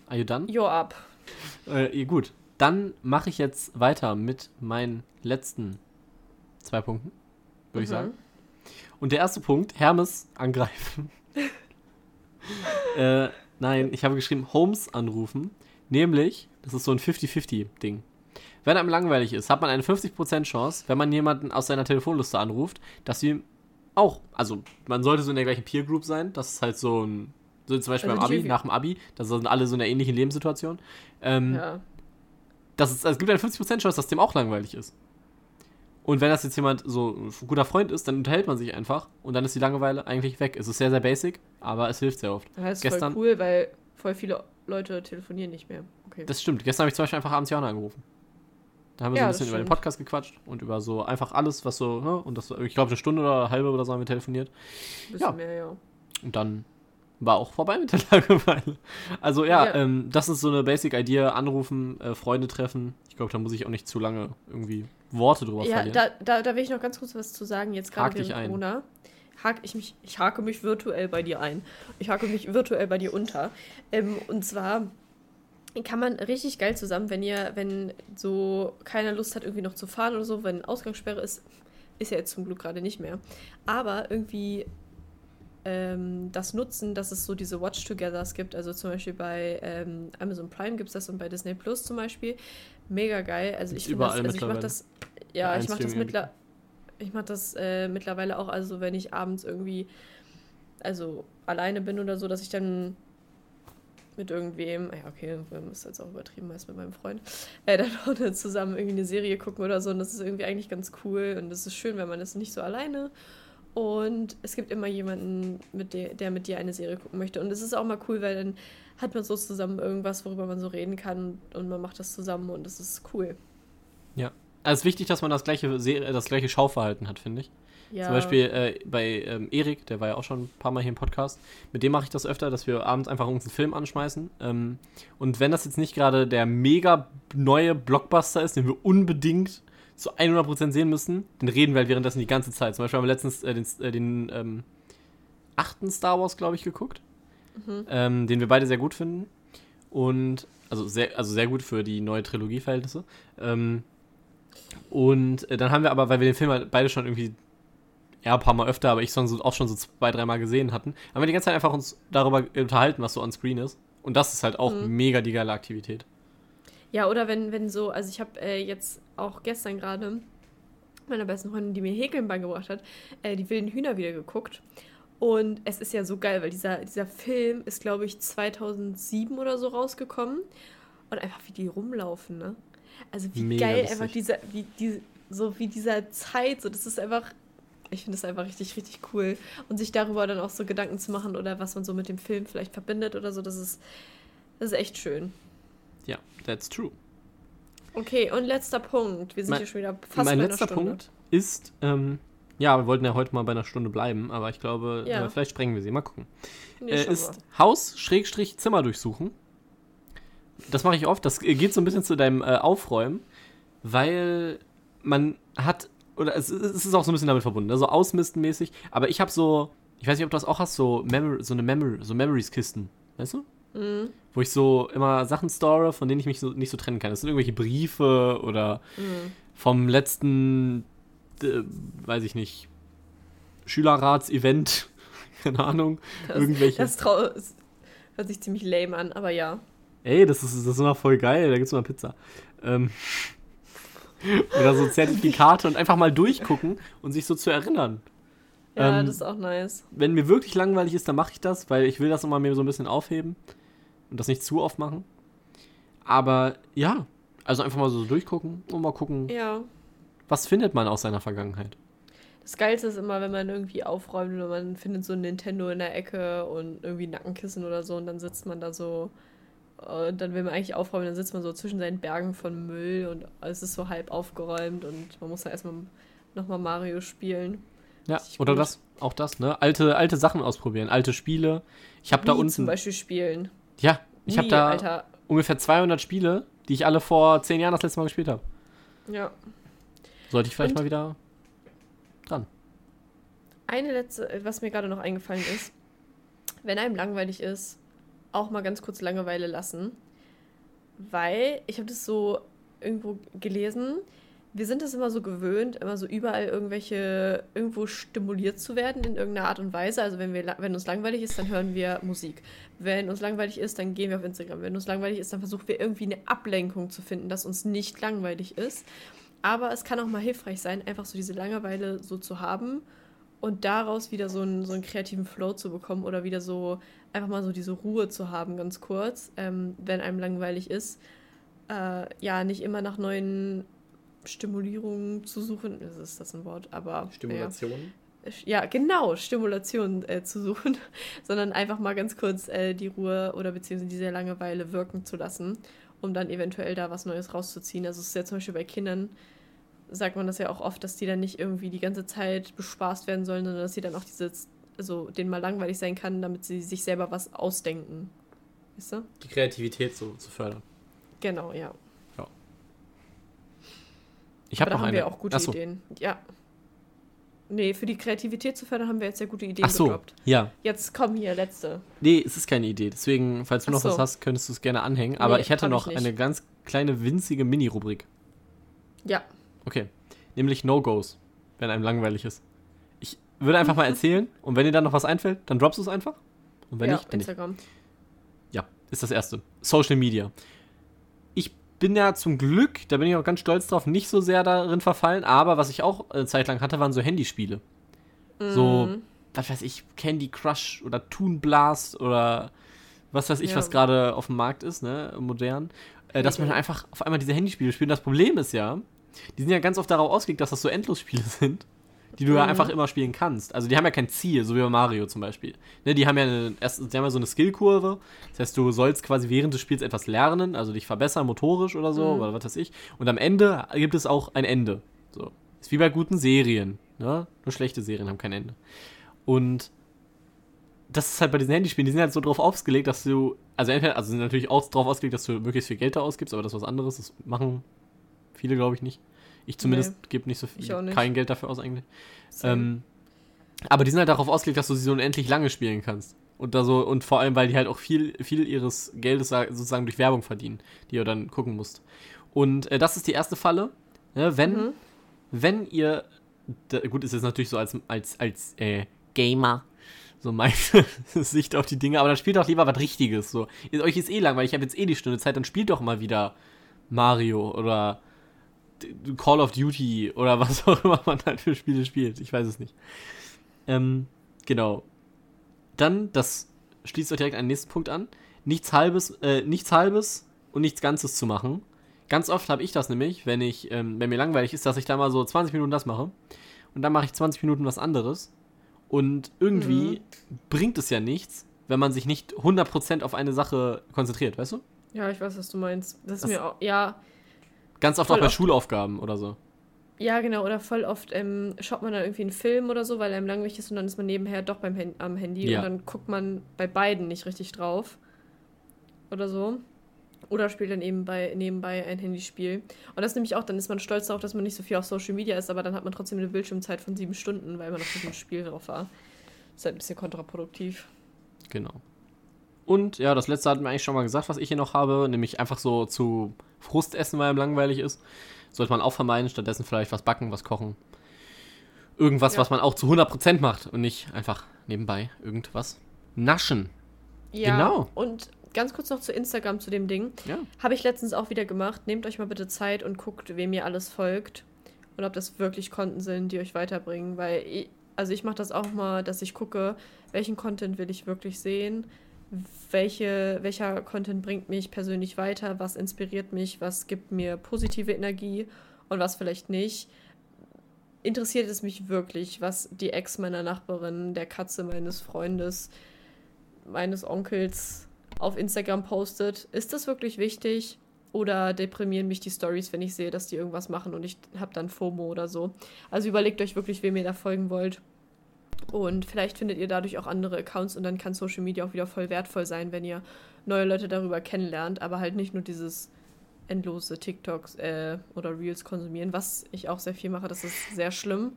Are you done? You're up. Äh, gut. Dann mache ich jetzt weiter mit meinen letzten Zwei Punkten, würde mhm. ich sagen. Und der erste Punkt, Hermes angreifen. äh, nein, ich habe geschrieben, Holmes anrufen. Nämlich, das ist so ein 50-50-Ding. Wenn einem langweilig ist, hat man eine 50% Chance, wenn man jemanden aus seiner Telefonliste anruft, dass sie auch, also man sollte so in der gleichen Peer Group sein, das ist halt so ein, so zum Beispiel also beim Abi, nach dem Abi, da sind alle so in einer ähnlichen Lebenssituation. Ähm, ja. Das ist, also es gibt eine 50% Chance, dass dem auch langweilig ist. Und wenn das jetzt jemand so ein guter Freund ist, dann unterhält man sich einfach und dann ist die Langeweile eigentlich weg. Es ist sehr, sehr basic, aber es hilft sehr oft. Das ist Gestern, voll cool, weil voll viele Leute telefonieren nicht mehr. Okay. Das stimmt. Gestern habe ich zum Beispiel einfach abends Jana angerufen. Da haben wir ja, so ein bisschen über den Podcast gequatscht und über so einfach alles, was so, ne? Und das, ich glaube, eine Stunde oder eine halbe oder so haben wir telefoniert. Bisschen ja. mehr, ja. Und dann war auch vorbei mit der Langeweile. Also ja, ja. Ähm, das ist so eine Basic-Idee. Anrufen, äh, Freunde treffen. Ich glaube, da muss ich auch nicht zu lange irgendwie Worte drüber ja, verlieren. Ja, da, da, da will ich noch ganz kurz was zu sagen. Jetzt gerade während Corona hake ich mich, ich hake mich virtuell bei dir ein. Ich hake mich virtuell bei dir unter. Ähm, und zwar kann man richtig geil zusammen, wenn ihr, wenn so keiner Lust hat, irgendwie noch zu fahren oder so, wenn Ausgangssperre ist, ist ja jetzt zum Glück gerade nicht mehr. Aber irgendwie ähm, das nutzen, dass es so diese Watch-Togethers gibt. Also zum Beispiel bei ähm, Amazon Prime gibt es das und bei Disney Plus zum Beispiel. Mega geil. Also ich finde das, also ich mache das, ja, ich mache das mittlerweile. Ich mache das äh, mittlerweile auch, also wenn ich abends irgendwie, also alleine bin oder so, dass ich dann mit irgendwem, ja, okay, das ist jetzt auch übertrieben, meist mit meinem Freund, äh, dann auch zusammen irgendwie eine Serie gucken oder so. Und das ist irgendwie eigentlich ganz cool. Und das ist schön, wenn man das nicht so alleine. Und es gibt immer jemanden, mit der, der mit dir eine Serie gucken möchte. Und es ist auch mal cool, weil dann hat man so zusammen irgendwas, worüber man so reden kann und man macht das zusammen und das ist cool. Ja. Also es ist wichtig, dass man das gleiche, das gleiche Schauverhalten hat, finde ich. Ja. Zum Beispiel äh, bei ähm, Erik, der war ja auch schon ein paar Mal hier im Podcast, mit dem mache ich das öfter, dass wir abends einfach uns einen Film anschmeißen. Ähm, und wenn das jetzt nicht gerade der mega neue Blockbuster ist, den wir unbedingt zu 100% sehen müssen, dann reden wir halt währenddessen die ganze Zeit. Zum Beispiel haben wir letztens äh, den, äh, den ähm, achten Star Wars, glaube ich, geguckt, mhm. ähm, den wir beide sehr gut finden. Und, also sehr, also sehr gut für die neue Trilogie-Verhältnisse. Ähm, und äh, dann haben wir aber, weil wir den Film halt beide schon irgendwie ja, ein paar Mal öfter, aber ich so, auch schon so zwei, dreimal gesehen hatten, haben wir die ganze Zeit einfach uns darüber unterhalten, was so on screen ist. Und das ist halt auch mhm. mega die geile Aktivität. Ja, oder wenn, wenn so, also ich habe äh, jetzt auch gestern gerade meiner besten Freundin, die mir Häkeln beigebracht hat, äh, die wilden Hühner wieder geguckt. Und es ist ja so geil, weil dieser, dieser Film ist, glaube ich, 2007 oder so rausgekommen. Und einfach wie die rumlaufen, ne? Also wie Mega geil lustig. einfach dieser, wie, die, so wie dieser Zeit, so das ist einfach ich finde es einfach richtig, richtig cool. Und sich darüber dann auch so Gedanken zu machen oder was man so mit dem Film vielleicht verbindet oder so, das ist, das ist echt schön. That's true. Okay, und letzter Punkt. Wir sind hier schon wieder fast Mein bei letzter Stunde. Punkt ist, ähm, ja, wir wollten ja heute mal bei einer Stunde bleiben, aber ich glaube, ja. äh, vielleicht sprengen wir sie. Mal gucken. Nee, äh, ist Haus, Schrägstrich, Zimmer durchsuchen. Das mache ich oft. Das geht so ein bisschen zu deinem äh, Aufräumen, weil man hat oder es, es, ist auch so ein bisschen damit verbunden, also ausmistenmäßig. Aber ich habe so, ich weiß nicht, ob du das auch hast, so, Memory, so eine Memory, so Memories-Kisten, weißt du? Mhm. Wo ich so immer Sachen store, von denen ich mich so, nicht so trennen kann. Das sind irgendwelche Briefe oder mhm. vom letzten, äh, weiß ich nicht, Schülerrats-Event, keine Ahnung, das, irgendwelche. Das, das hört sich ziemlich lame an, aber ja. Ey, das ist, das ist immer voll geil, da gibt's immer Pizza. Ähm, Oder so Zertifikate und einfach mal durchgucken und sich so zu erinnern. Ja, ähm, das ist auch nice. Wenn mir wirklich langweilig ist, dann mache ich das, weil ich will das immer mir so ein bisschen aufheben und das nicht zu oft machen. Aber ja, also einfach mal so durchgucken und mal gucken, ja. was findet man aus seiner Vergangenheit. Das Geilste ist immer, wenn man irgendwie aufräumt und man findet so ein Nintendo in der Ecke und irgendwie Nackenkissen oder so und dann sitzt man da so und dann will man eigentlich aufräumen, dann sitzt man so zwischen seinen Bergen von Müll und es ist so halb aufgeräumt und man muss da erstmal nochmal Mario spielen. Ja, oder das, auch das, ne? Alte, alte Sachen ausprobieren, alte Spiele. Ich habe da unten. zum Beispiel spielen. Ja, ich habe da Alter. ungefähr 200 Spiele, die ich alle vor zehn Jahren das letzte Mal gespielt habe. Ja. Sollte ich vielleicht und mal wieder dran. Eine letzte, was mir gerade noch eingefallen ist, wenn einem langweilig ist, auch mal ganz kurz Langeweile lassen, weil ich habe das so irgendwo gelesen. Wir sind es immer so gewöhnt, immer so überall irgendwelche, irgendwo stimuliert zu werden in irgendeiner Art und Weise. Also wenn, wir, wenn uns langweilig ist, dann hören wir Musik. Wenn uns langweilig ist, dann gehen wir auf Instagram. Wenn uns langweilig ist, dann versuchen wir irgendwie eine Ablenkung zu finden, dass uns nicht langweilig ist. Aber es kann auch mal hilfreich sein, einfach so diese Langeweile so zu haben und daraus wieder so einen, so einen kreativen Flow zu bekommen oder wieder so einfach mal so diese Ruhe zu haben, ganz kurz, ähm, wenn einem langweilig ist. Äh, ja, nicht immer nach neuen Stimulierungen zu suchen, ist das ein Wort, aber. Stimulation? Ja, ja genau, Stimulation äh, zu suchen, sondern einfach mal ganz kurz äh, die Ruhe oder beziehungsweise diese Langeweile wirken zu lassen, um dann eventuell da was Neues rauszuziehen. Also es ist ja zum Beispiel bei Kindern, sagt man das ja auch oft, dass die dann nicht irgendwie die ganze Zeit bespaßt werden sollen, sondern dass sie dann auch diese, also denen mal langweilig sein kann, damit sie sich selber was ausdenken. Weißt du? Die Kreativität so zu fördern. Genau, ja. Ich habe noch da haben eine. wir auch gute Achso. Ideen. Ja. Nee, für die Kreativität zu fördern, haben wir jetzt sehr gute Ideen Ach so, gedroppt. ja. Jetzt komm hier, letzte. Nee, es ist keine Idee. Deswegen, falls du Ach noch so. was hast, könntest du es gerne anhängen. Aber nee, ich hätte noch ich eine ganz kleine, winzige Mini-Rubrik. Ja. Okay. Nämlich No-Gos, wenn einem langweilig ist. Ich würde einfach mal erzählen und wenn dir dann noch was einfällt, dann droppst du es einfach. Und wenn ja, nicht, dann Instagram. Nicht. Ja, ist das erste. Social Media. Bin ja zum Glück, da bin ich auch ganz stolz drauf, nicht so sehr darin verfallen, aber was ich auch eine Zeit lang hatte, waren so Handyspiele. Mhm. So, was weiß ich, Candy Crush oder Toon Blast oder was weiß ich, ja. was gerade auf dem Markt ist, ne, modern. Äh, dass man einfach auf einmal diese Handyspiele spielt. Das Problem ist ja, die sind ja ganz oft darauf ausgelegt, dass das so Endlosspiele sind die du mhm. ja einfach immer spielen kannst. Also die haben ja kein Ziel, so wie bei Mario zum Beispiel. Ne, die haben ja eine, erst, die haben ja so eine Skillkurve. Das heißt, du sollst quasi während des Spiels etwas lernen, also dich verbessern motorisch oder so, mhm. oder was weiß ich. Und am Ende gibt es auch ein Ende. So. Ist wie bei guten Serien. Ne? Nur schlechte Serien haben kein Ende. Und das ist halt bei diesen Handyspielen, die sind halt so drauf ausgelegt, dass du, also entweder, also sind natürlich auch drauf ausgelegt, dass du möglichst viel Geld da ausgibst, aber das ist was anderes, das machen viele, glaube ich, nicht. Ich zumindest nee, gebe nicht so viel, nicht. kein Geld dafür aus eigentlich. Ähm, aber die sind halt darauf ausgelegt, dass du sie so unendlich lange spielen kannst. Und da so, und vor allem, weil die halt auch viel, viel ihres Geldes sozusagen durch Werbung verdienen, die ihr dann gucken musst. Und äh, das ist die erste Falle. Ne? Wenn, mhm. wenn ihr, da, gut, ist jetzt natürlich so als, als, als äh, Gamer, so meine Sicht auf die Dinge, aber dann spielt doch lieber was Richtiges. So. Euch ist eh lang, weil ich habe jetzt eh die Stunde Zeit, dann spielt doch mal wieder Mario oder Call of Duty oder was auch immer man halt für Spiele spielt. Ich weiß es nicht. Ähm, genau. Dann, das schließt euch direkt einen nächsten Punkt an. Nichts halbes, äh, nichts halbes und nichts Ganzes zu machen. Ganz oft habe ich das nämlich, wenn ich, ähm, wenn mir langweilig ist, dass ich da mal so 20 Minuten das mache und dann mache ich 20 Minuten was anderes. Und irgendwie mhm. bringt es ja nichts, wenn man sich nicht 100% auf eine Sache konzentriert, weißt du? Ja, ich weiß, was du meinst. Das ist das, mir auch, ja, Ganz oft voll auch bei oft. Schulaufgaben oder so. Ja, genau. Oder voll oft ähm, schaut man dann irgendwie einen Film oder so, weil einem langweilig ist und dann ist man nebenher doch beim Hand am Handy ja. und dann guckt man bei beiden nicht richtig drauf. Oder so. Oder spielt dann eben bei, nebenbei ein Handyspiel. Und das nämlich auch, dann ist man stolz darauf, dass man nicht so viel auf Social Media ist, aber dann hat man trotzdem eine Bildschirmzeit von sieben Stunden, weil man auf diesem Spiel drauf war. Das ist halt ein bisschen kontraproduktiv. Genau. Und ja, das letzte hatten wir eigentlich schon mal gesagt, was ich hier noch habe, nämlich einfach so zu Frust essen, weil einem langweilig ist. Sollte man auch vermeiden, stattdessen vielleicht was backen, was kochen. Irgendwas, ja. was man auch zu 100% macht und nicht einfach nebenbei irgendwas naschen. Ja, genau. Und ganz kurz noch zu Instagram, zu dem Ding. Ja. Habe ich letztens auch wieder gemacht. Nehmt euch mal bitte Zeit und guckt, wem ihr alles folgt. Und ob das wirklich Konten sind, die euch weiterbringen. Weil, ich, also ich mache das auch mal, dass ich gucke, welchen Content will ich wirklich sehen welche, welcher Content bringt mich persönlich weiter, was inspiriert mich, was gibt mir positive Energie und was vielleicht nicht. Interessiert es mich wirklich, was die Ex meiner Nachbarin, der Katze meines Freundes, meines Onkels auf Instagram postet? Ist das wirklich wichtig? Oder deprimieren mich die Stories, wenn ich sehe, dass die irgendwas machen und ich habe dann FOMO oder so? Also überlegt euch wirklich, wem ihr da folgen wollt und vielleicht findet ihr dadurch auch andere Accounts und dann kann Social Media auch wieder voll wertvoll sein, wenn ihr neue Leute darüber kennenlernt, aber halt nicht nur dieses endlose TikToks äh, oder Reels konsumieren, was ich auch sehr viel mache, das ist sehr schlimm.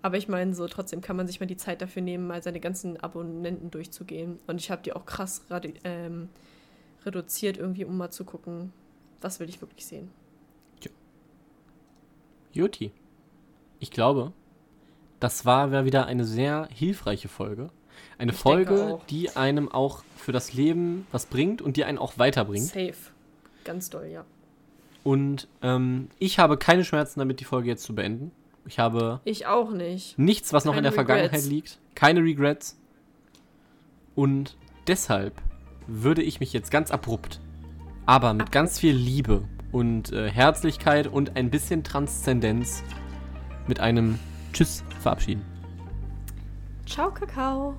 Aber ich meine, so trotzdem kann man sich mal die Zeit dafür nehmen, mal seine ganzen Abonnenten durchzugehen. Und ich habe die auch krass ähm, reduziert, irgendwie, um mal zu gucken, was will ich wirklich sehen. Juti. Ich glaube, das war wieder eine sehr hilfreiche Folge. Eine ich Folge, die einem auch für das Leben was bringt und die einen auch weiterbringt. Safe. Ganz doll, ja. Und ähm, ich habe keine Schmerzen damit, die Folge jetzt zu beenden. Ich habe. Ich auch nicht. Nichts, was noch keine in der Regrets. Vergangenheit liegt. Keine Regrets. Und deshalb würde ich mich jetzt ganz abrupt, aber mit abrupt. ganz viel Liebe und äh, Herzlichkeit und ein bisschen Transzendenz mit einem Tschüss verabschieden. Ciao, Kakao.